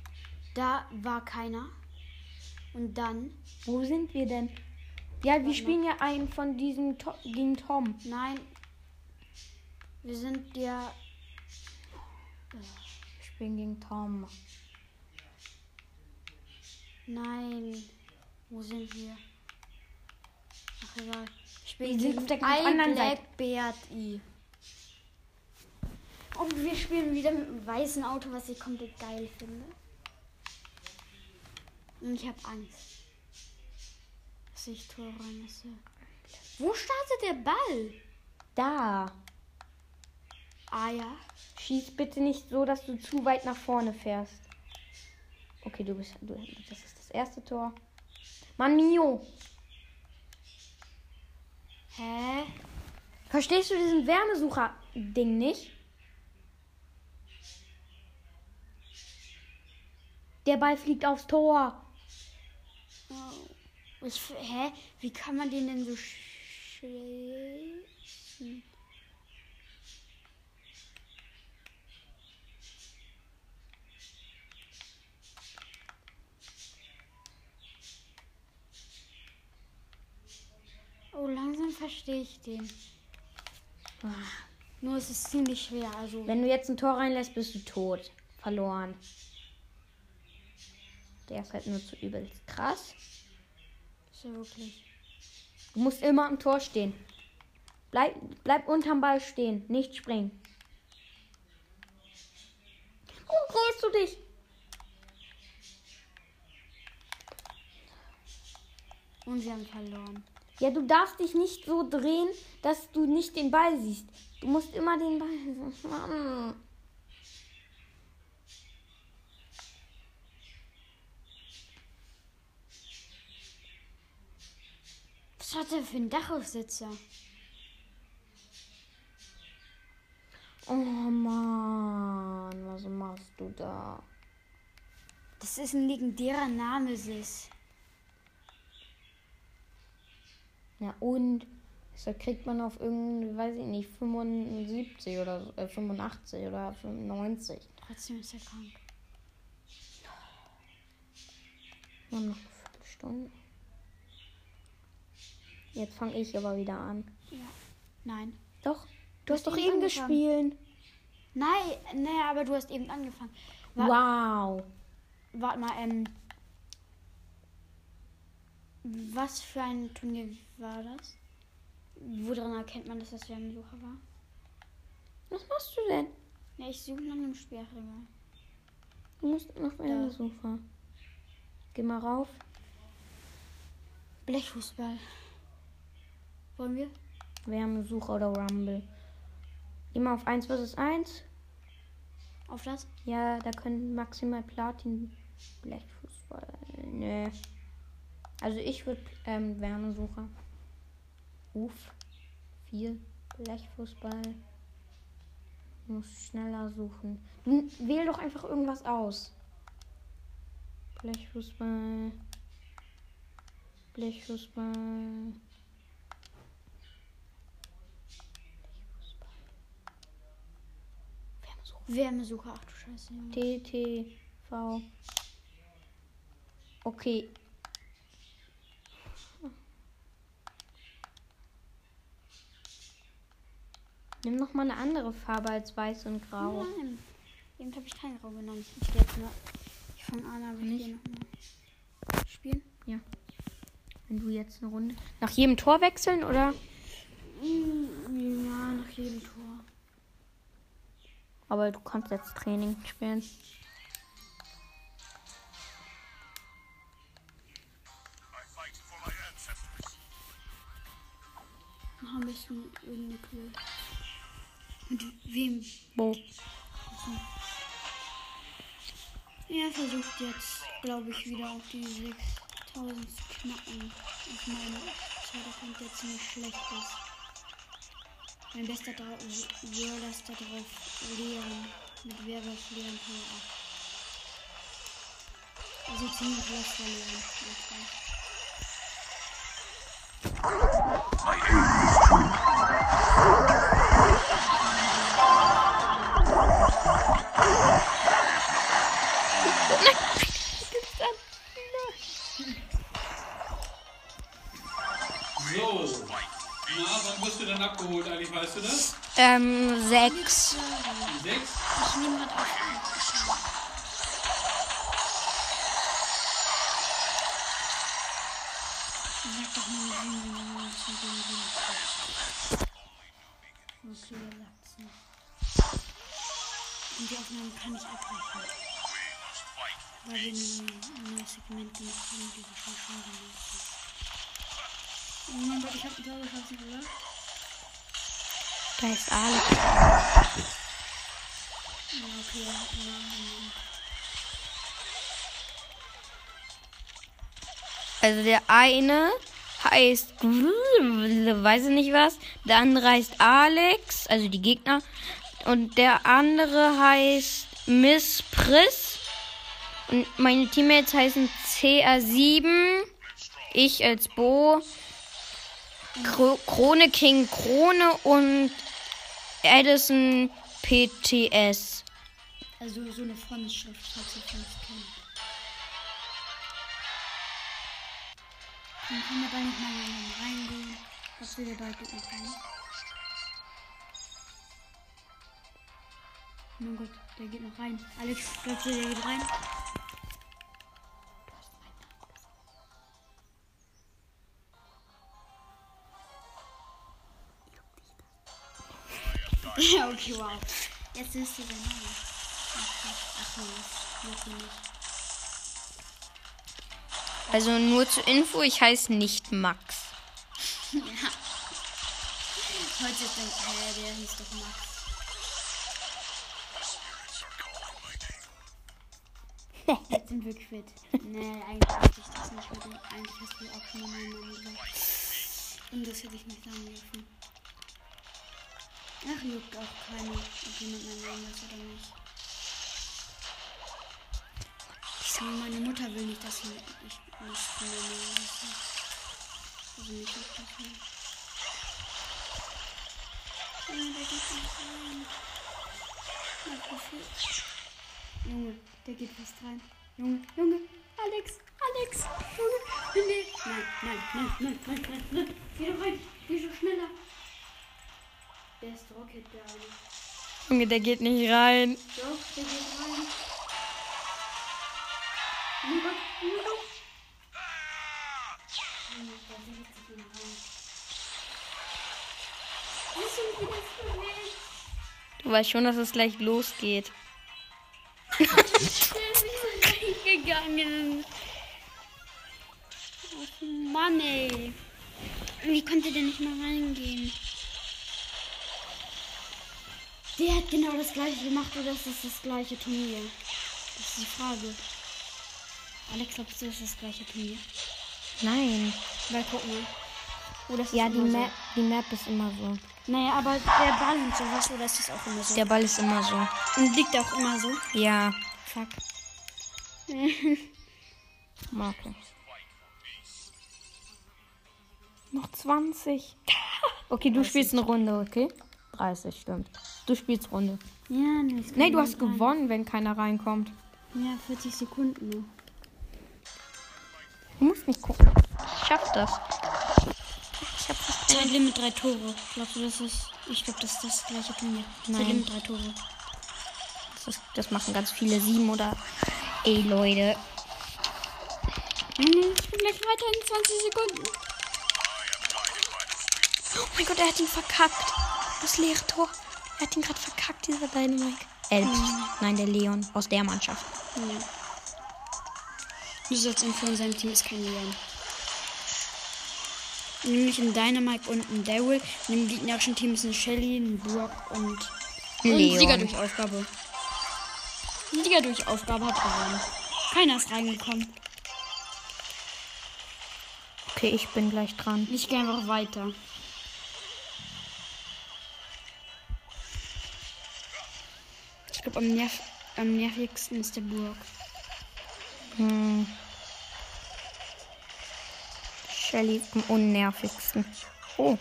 Da war keiner. Und dann, Wo sind wir denn? Ja, wir spielen ja einen von diesen to gegen Tom. nein, wir sind ja, Wir spielen gegen Tom. nein, wo sind wir? Ach egal. Ich Wir bin sind gegen auf der ganz anderen Seite. Black Beard I. Und wir spielen wieder mit einem weißen Auto, was ich komplett geil finde. Und ich habe Angst, dass ich Tor reinlasse. Wo startet der Ball? Da. Ah ja. Schieß bitte nicht so, dass du zu weit nach vorne fährst. Okay, du bist. Du, das ist das erste Tor. Mann, Mio. Hä? Verstehst du diesen Wärmesucher-Ding nicht? Der Ball fliegt aufs Tor. Oh. Ich, hä? Wie kann man den denn so schießen? Oh, langsam verstehe ich den. Nur es ist ziemlich schwer, also. Wenn du jetzt ein Tor reinlässt, bist du tot. Verloren. Der ist halt nur zu übelst krass. Ist ja wirklich. Du musst immer am Tor stehen. Bleib, bleib unterm Ball stehen, nicht springen. Oh, drehst du dich? Und sie haben verloren. Ja, du darfst dich nicht so drehen, dass du nicht den Ball siehst. Du musst immer den Ball. (laughs) Mann. Was hat er für einen Dachaufsitzer? Oh Mann, was machst du da? Das ist ein legendärer Name, Sis. Ja, und das kriegt man auf irgendwie, weiß ich nicht, 75 oder äh, 85 oder 95. Trotzdem ist er krank. Haben noch eine Viertelstunde. Jetzt fange ich aber wieder an. Ja. Nein. Doch, du hast doch eben angefangen. gespielt. Nein, naja, aber du hast eben angefangen. Wa Wow. Warte mal, ähm. Was für ein Turnier war das? Woran erkennt man, dass das Wärmesucher war? Was machst du denn? Ja, ich suche nach einem Sperrregal. Du musst noch eine Sofa. Geh mal rauf. Blechfußball. Wollen wir? Wärmesucher oder Rumble. Mal auf 1 vs 1. Auf das? Ja, da können maximal Platin Blechfußball. Nö. Also ich würde ähm, Wärmesucher. Ruf. 4. Blechfußball. Muss schneller suchen. N wähl doch einfach irgendwas aus. Blechfußball. Blechfußball. Wärmesucher, ach du Scheiße. TTV. Okay. Nimm noch mal eine andere Farbe als weiß und grau. Nein. Eben habe ich kein Grau genommen. Ich gehe jetzt mal. Ich fange an, aber ich gehe nochmal. Spielen? Wenn du jetzt eine Runde. Nach jedem Tor wechseln oder? Mm, Ja, nach jedem Tor. Aber du kannst jetzt Training spielen. Mach am besten irgendeine Quelle. Mit wem? Wo? Er versucht jetzt, glaube ich, wieder auf die 6000 zu knacken. Auf meinem Zeitaccount, der ziemlich schlecht ist. Mein bester Brawler ist da drauf Leon. Mit Werwolf Leon Power 8. Also ziemlich schlecht Leon. So. Wann wirst du denn abgeholt eigentlich, weißt du das? Ähm, sechs. Sechs? Ich nehme gerade auf. Sag doch mal, wie bisschen den. Und die Aufnahme kann ich abbrechen. Weil wir ein neues Segment gemacht haben, die wir schon schon gemacht haben. Oh mein Gott, ich hab ein Tor geschossen, oder? Da ist Alex. Ja, okay. Also der eine heißt, weiß ich nicht was, der andere heißt Alex, also die Gegner, und der andere heißt Miss Priss. Und meine Teammates heißen CR7, ich als Bo, Krone King Krone und Edison PTS. Also so eine Frontschrift, falls ihr das kennt. Dann können wir da nicht mal reingehen. Was wir bedeutet nicht rein. Mein Gott, der geht noch rein. Alex, glaubst du, der geht rein? Ja, (laughs) okay, wow. Jetzt ist dein Name. Ach, nee, das macht ihr nicht. Also nur zur Info, ich heiße nicht Max. Heute ist denkt, hä, der hieß doch Max. Jetzt sind wir quitt. Nee, eigentlich wollte ich das nicht mit dem. Eigentlich hast du auch schon mal meinen Namen gesagt. Und das hätte ich nicht sagen dürfen. Ach, juckt auch keine, ob jemand meinen Namen weiß oder nicht. Meine Mutter will nicht, dass ich ich nicht meinen Namen weiß. Also nicht juckt das nicht. Ja, der geht nicht rein. Viel. Junge, der geht fast rein. Junge, Junge, Alex, Alex, Junge, nee, nein, nein, nein, nein, nein, nein, nein, geh doch rein, geh schon schneller. Der ist Rocket, der eine. Junge, der geht nicht rein. Doch, der geht rein. Du weißt schon, dass es gleich losgeht. Ist nicht reingegangen. Oh Mann, ey. Wie konnte der nicht mal reingehen? Der hat genau das gleiche gemacht oder ist das das gleiche Turnier? Das ist die Frage. Alex, glaubst du, ist das gleiche Turnier? Nein. Weil guck mal. Oder ist das Ja, die immer Map, die Map ist immer so. So? Naja, aber der Ball und sowas, oder ist das auch immer so? Der Ball ist immer so. Und liegt auch immer so. Ja. Fuck. (laughs) Marke. Noch 20. (laughs) Okay, du spielst eine Runde, okay? 30, stimmt. Du spielst Runde. Ja, nee, es Nee, du hast rein. gewonnen, wenn keiner reinkommt. Ja, 40 Sekunden nur. Du musst nicht gucken. Ich schaff das. Ich hab das. Zeitlimit drei Tore. Glaubst du, das ist. Ich glaube, das ist das gleiche Turnier. Nein. Zeitlimit drei Tore. Das, das machen ganz viele. Sieben oder. Ey, Leute. Ich bin gleich weiter in 20 Sekunden. Oh mein Gott, er hat ihn verkackt. Das leere Tor. Er hat ihn gerade verkackt, dieser Dynamite. Elb. Nein, der Leon aus der Mannschaft. Ja. Du sollst empfehlen, in seinem Team ist kein Leon. Nämlich ein Dynamite und ein Daryl. Und im gegnerischen Team ist ein Shelly, ein Brock und. Und Leon. Sieger durch Aufgabe. Sieger durch Aufgabe hat gewonnen. Keiner ist reingekommen. Okay, ich bin gleich dran. Ich gehe einfach weiter. Glaube, am, nerv am nervigsten ist der Burg. Hm. Shelly am unnervigsten. Oh.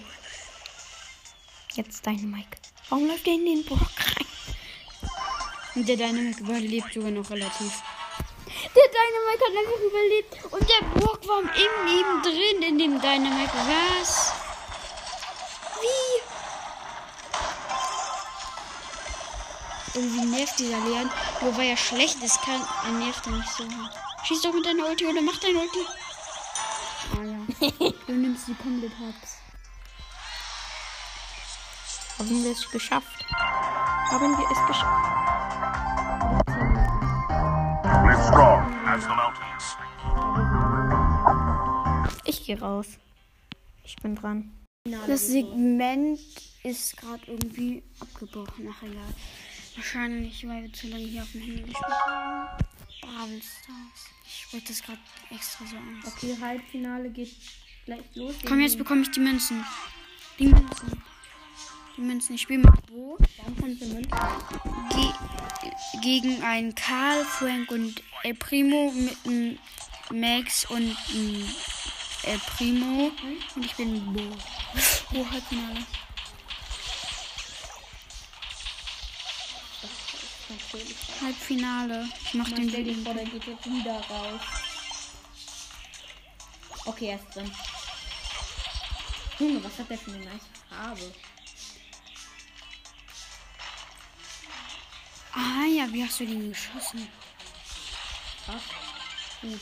Jetzt deine Mike. Warum läuft der in den Brock rein? Und der Dynamic überlebt sogar noch relativ. Der Dynamic hat einfach überlebt. Und der Brock war im Leben drin in dem Dynamic. Was? Irgendwie nervt dieser Leon. Nur weil er schlecht ist, kann, er nervt er nicht so. Schieß doch mit deiner Ulti oder mach deine Ulti. Ah ja. (laughs) du nimmst die komplett hops. Haben wir es geschafft? Haben wir es geschafft? We're strong as the mountains. Ich gehe raus. Ich bin dran. Das Segment ist gerade irgendwie abgebrochen. Ach egal. Wahrscheinlich, weil wir zu lange hier auf dem Handy gespielt haben. Bravel Stars. Ich spreche das gerade extra so an. Okay, Halbfinale geht gleich los. Komm, jetzt bekomme ich die Münzen. Die Münzen. Die Münzen. Ich spiele mit Bo ge gegen einen Karl, Frank und El Primo mit einem Max und einem El Primo. Und ich bin Bo. (laughs) Bo Halbfinale. Halbfinale. Ich mach den Stell dir vor, der geht jetzt wieder raus. Okay, er ist drin. Junge, was hat der für eine nice Farbe? Ah ja, wie hast du den geschossen? Krass. Gut.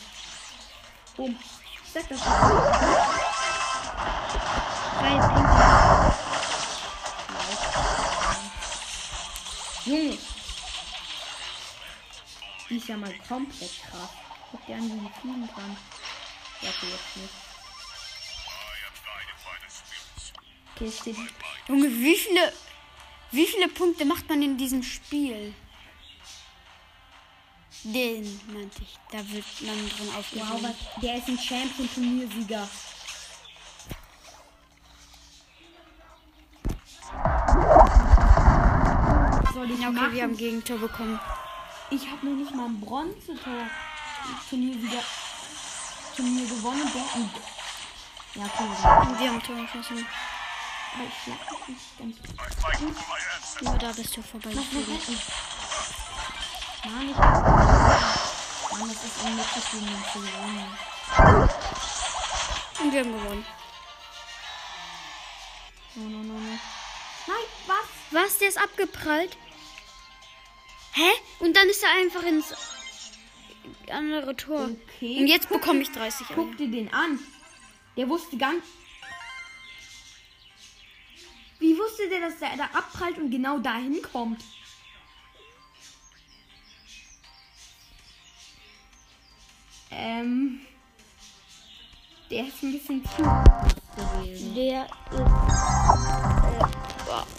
Boom. Ich sag das. Drei Pink. Junge. Die ist ja mal komplett krass. Guck dir an, wie die fliegen kann. Ja, okay, jetzt nicht. Okay, es steht. Junge, wie viele, wie viele Punkte macht man in diesem Spiel? Den meinte ich. Da wird man drin Wow, aufgehoben. was, der ist ein Champion-Turniersieger. Soll ich Ja, okay, machen? wir haben Gegentor bekommen. Ich habe noch nicht mal ein Bronzetor Turniersieger Turnier gewonnen. Der ja, aber Und wir haben Tor geschossen. ich schlag dich nicht ganz. Ancestors. Nur da bist du vorbei. Mich retten. Mann, ich Mann, das ist unmöglich, gegen den zu gewinnen. Und wir haben gewonnen. No, no, no, no. Nein, was? Was? Der ist abgeprallt? Hä? Und dann ist er einfach ins andere Tor. Okay. Und jetzt bekomme ich 30 (laughs) Guck Euro. dir den an. Der wusste ganz. Wie wusste der, dass der da abprallt und genau dahin kommt? Ähm. Der ist ein bisschen zu. Der ist. Äh,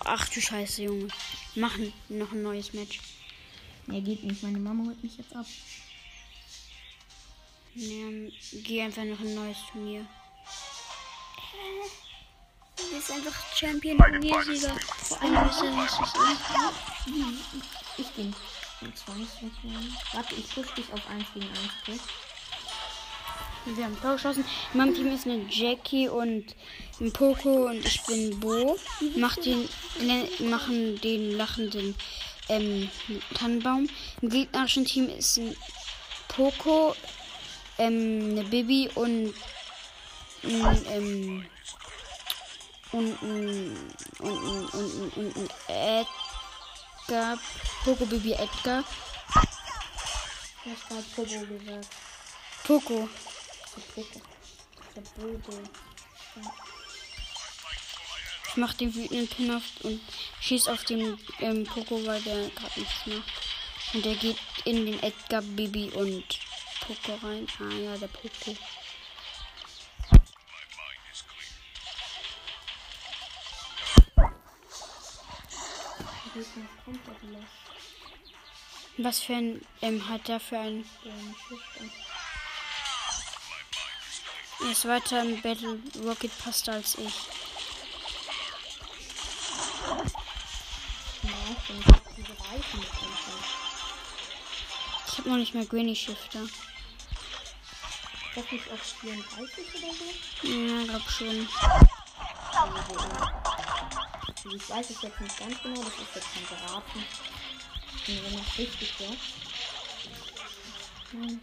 ach du Scheiße, Junge. Machen noch ein neues Match. Nee, geht nicht. Meine Mama holt mich jetzt ab. Nee, geh einfach noch ein neues Turnier. Du bist einfach Champion Turniersieger. Vor allem ist er nicht das Ich bin. in 20 Sekunden. Warte, ich push dich auf 1 gegen 1, okay? Wir haben Tor geschossen. In meinem Team ist eine Jackie und ein Poco und ich bin Bo. Mach den, le- machen den lachenden ähm, Tannenbaum. Im gegnerischen Team ist ein Poco, ähm, eine Bibi und ein, ähm, und ein, und ein, und ein, und ein Edgar. Poco, Bibi, Edgar. Hast gerade Popo gesagt. Poco. Popo. Der Bobo. Ich mach den wütenden Pin auf und schieß auf den ähm, Poco, weil der gerade nichts macht. Und der geht in den Edgar, Bibi und Poco rein. Ah ja, der Poco. Was für ein ähm, hat der für ein. Schüchtern. Er ist weiter im Battle Rocket Pasta als ich. Ja, wenn ich jetzt diese Reifen bekomme. Ich habe noch nicht mehr Granny Shifter. das nicht auf 34 oder so? Ja, glaub schon. Also ich weiß es jetzt nicht ganz genau, das ist jetzt kein Geraten. Und wenn das richtig wäre. Hm.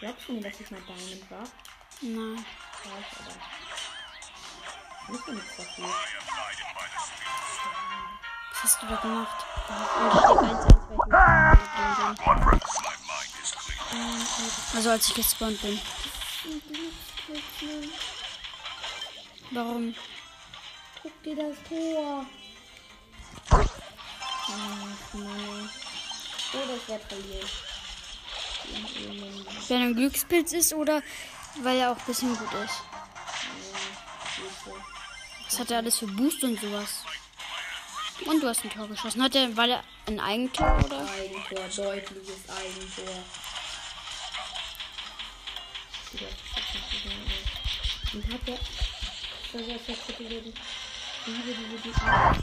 Glaubst du mir, dass ich mal Diamond war? Nein. Weiß aber. Ist ja nichts dafür. Was hast du da gemacht? Und ich stehe 1 1 weil ich nicht Conference. My mind is clear. Also als ich gespawnt bin. Warum? Guck dir das Tor. Ach, Mann. Oh, das wird verliert. Wenn er ein Glückspilz ist oder weil er auch ein bisschen gut ist. Was hat er alles für Boost und sowas? Und du hast ein Tor geschossen. Hat er, weil er ein Eigentor oder? Eigentor, deutliches Eigentor. Und hat der. Das ist wieder die. Wie habe diese die.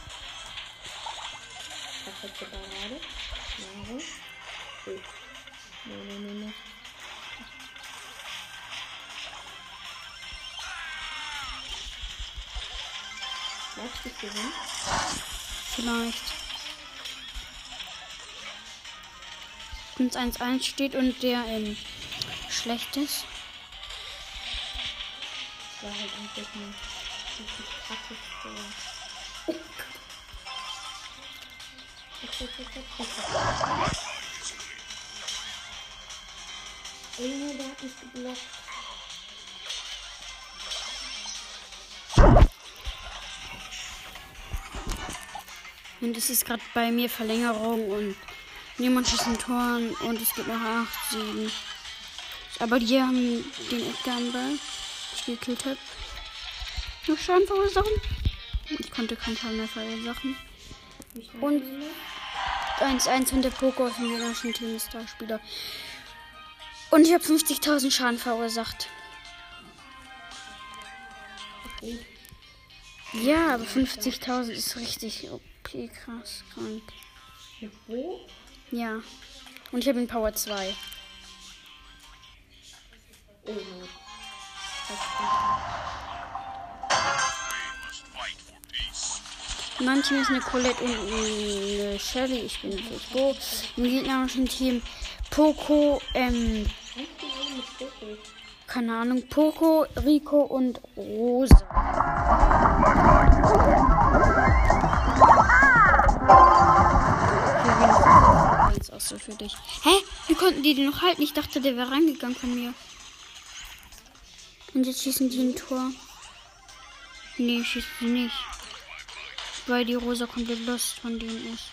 Perfekte Parade. Jahre. Oh. Nee, nee, nee, nee. Glaubst du, ich gewinne? Vielleicht. Wenn es 1-1 steht und der ähm, schlecht ist. Das war halt einfach ein richtig krankes Tor. Junge, der hat mich geblockt. Und es ist gerade bei mir Verlängerung und niemand schießt ein Tor und es gibt noch 8, 7. Aber die haben den Edgar am Ball, ich gekillt habe. Noch Schaden verursachen. Ich konnte keinen Schaden mehr verursachen. Und 1-1 und der Poco aus dem gegnerischen Team ist der Spieler. Und ich habe 50.000 Schaden verursacht. Ja, aber 50.000 ist richtig OP, krass, krank. Wo? Ja. Und ich habe ihn Power 2. Oh. In meinem Team ist eine Colette und eine Shelly. Ich bin natürlich Bo. Im gegnerischen Team Poco, ähm, keine Ahnung, Poco, Rico und Rosa. Wenigstens eins auch so für dich. Hä? Wie konnten die noch halten? Ich dachte, der wäre reingegangen von mir. Und jetzt schießen die ein Tor. Nee, schießen sie nicht. Weil die Rosa komplett lost von denen ist.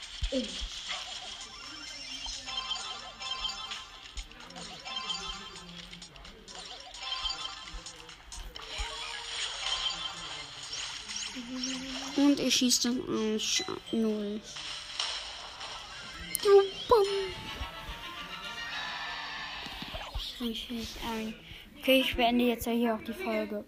Und ich schieße dann 1 0. Ich ein. Okay, ich beende jetzt ja hier auch die Folge.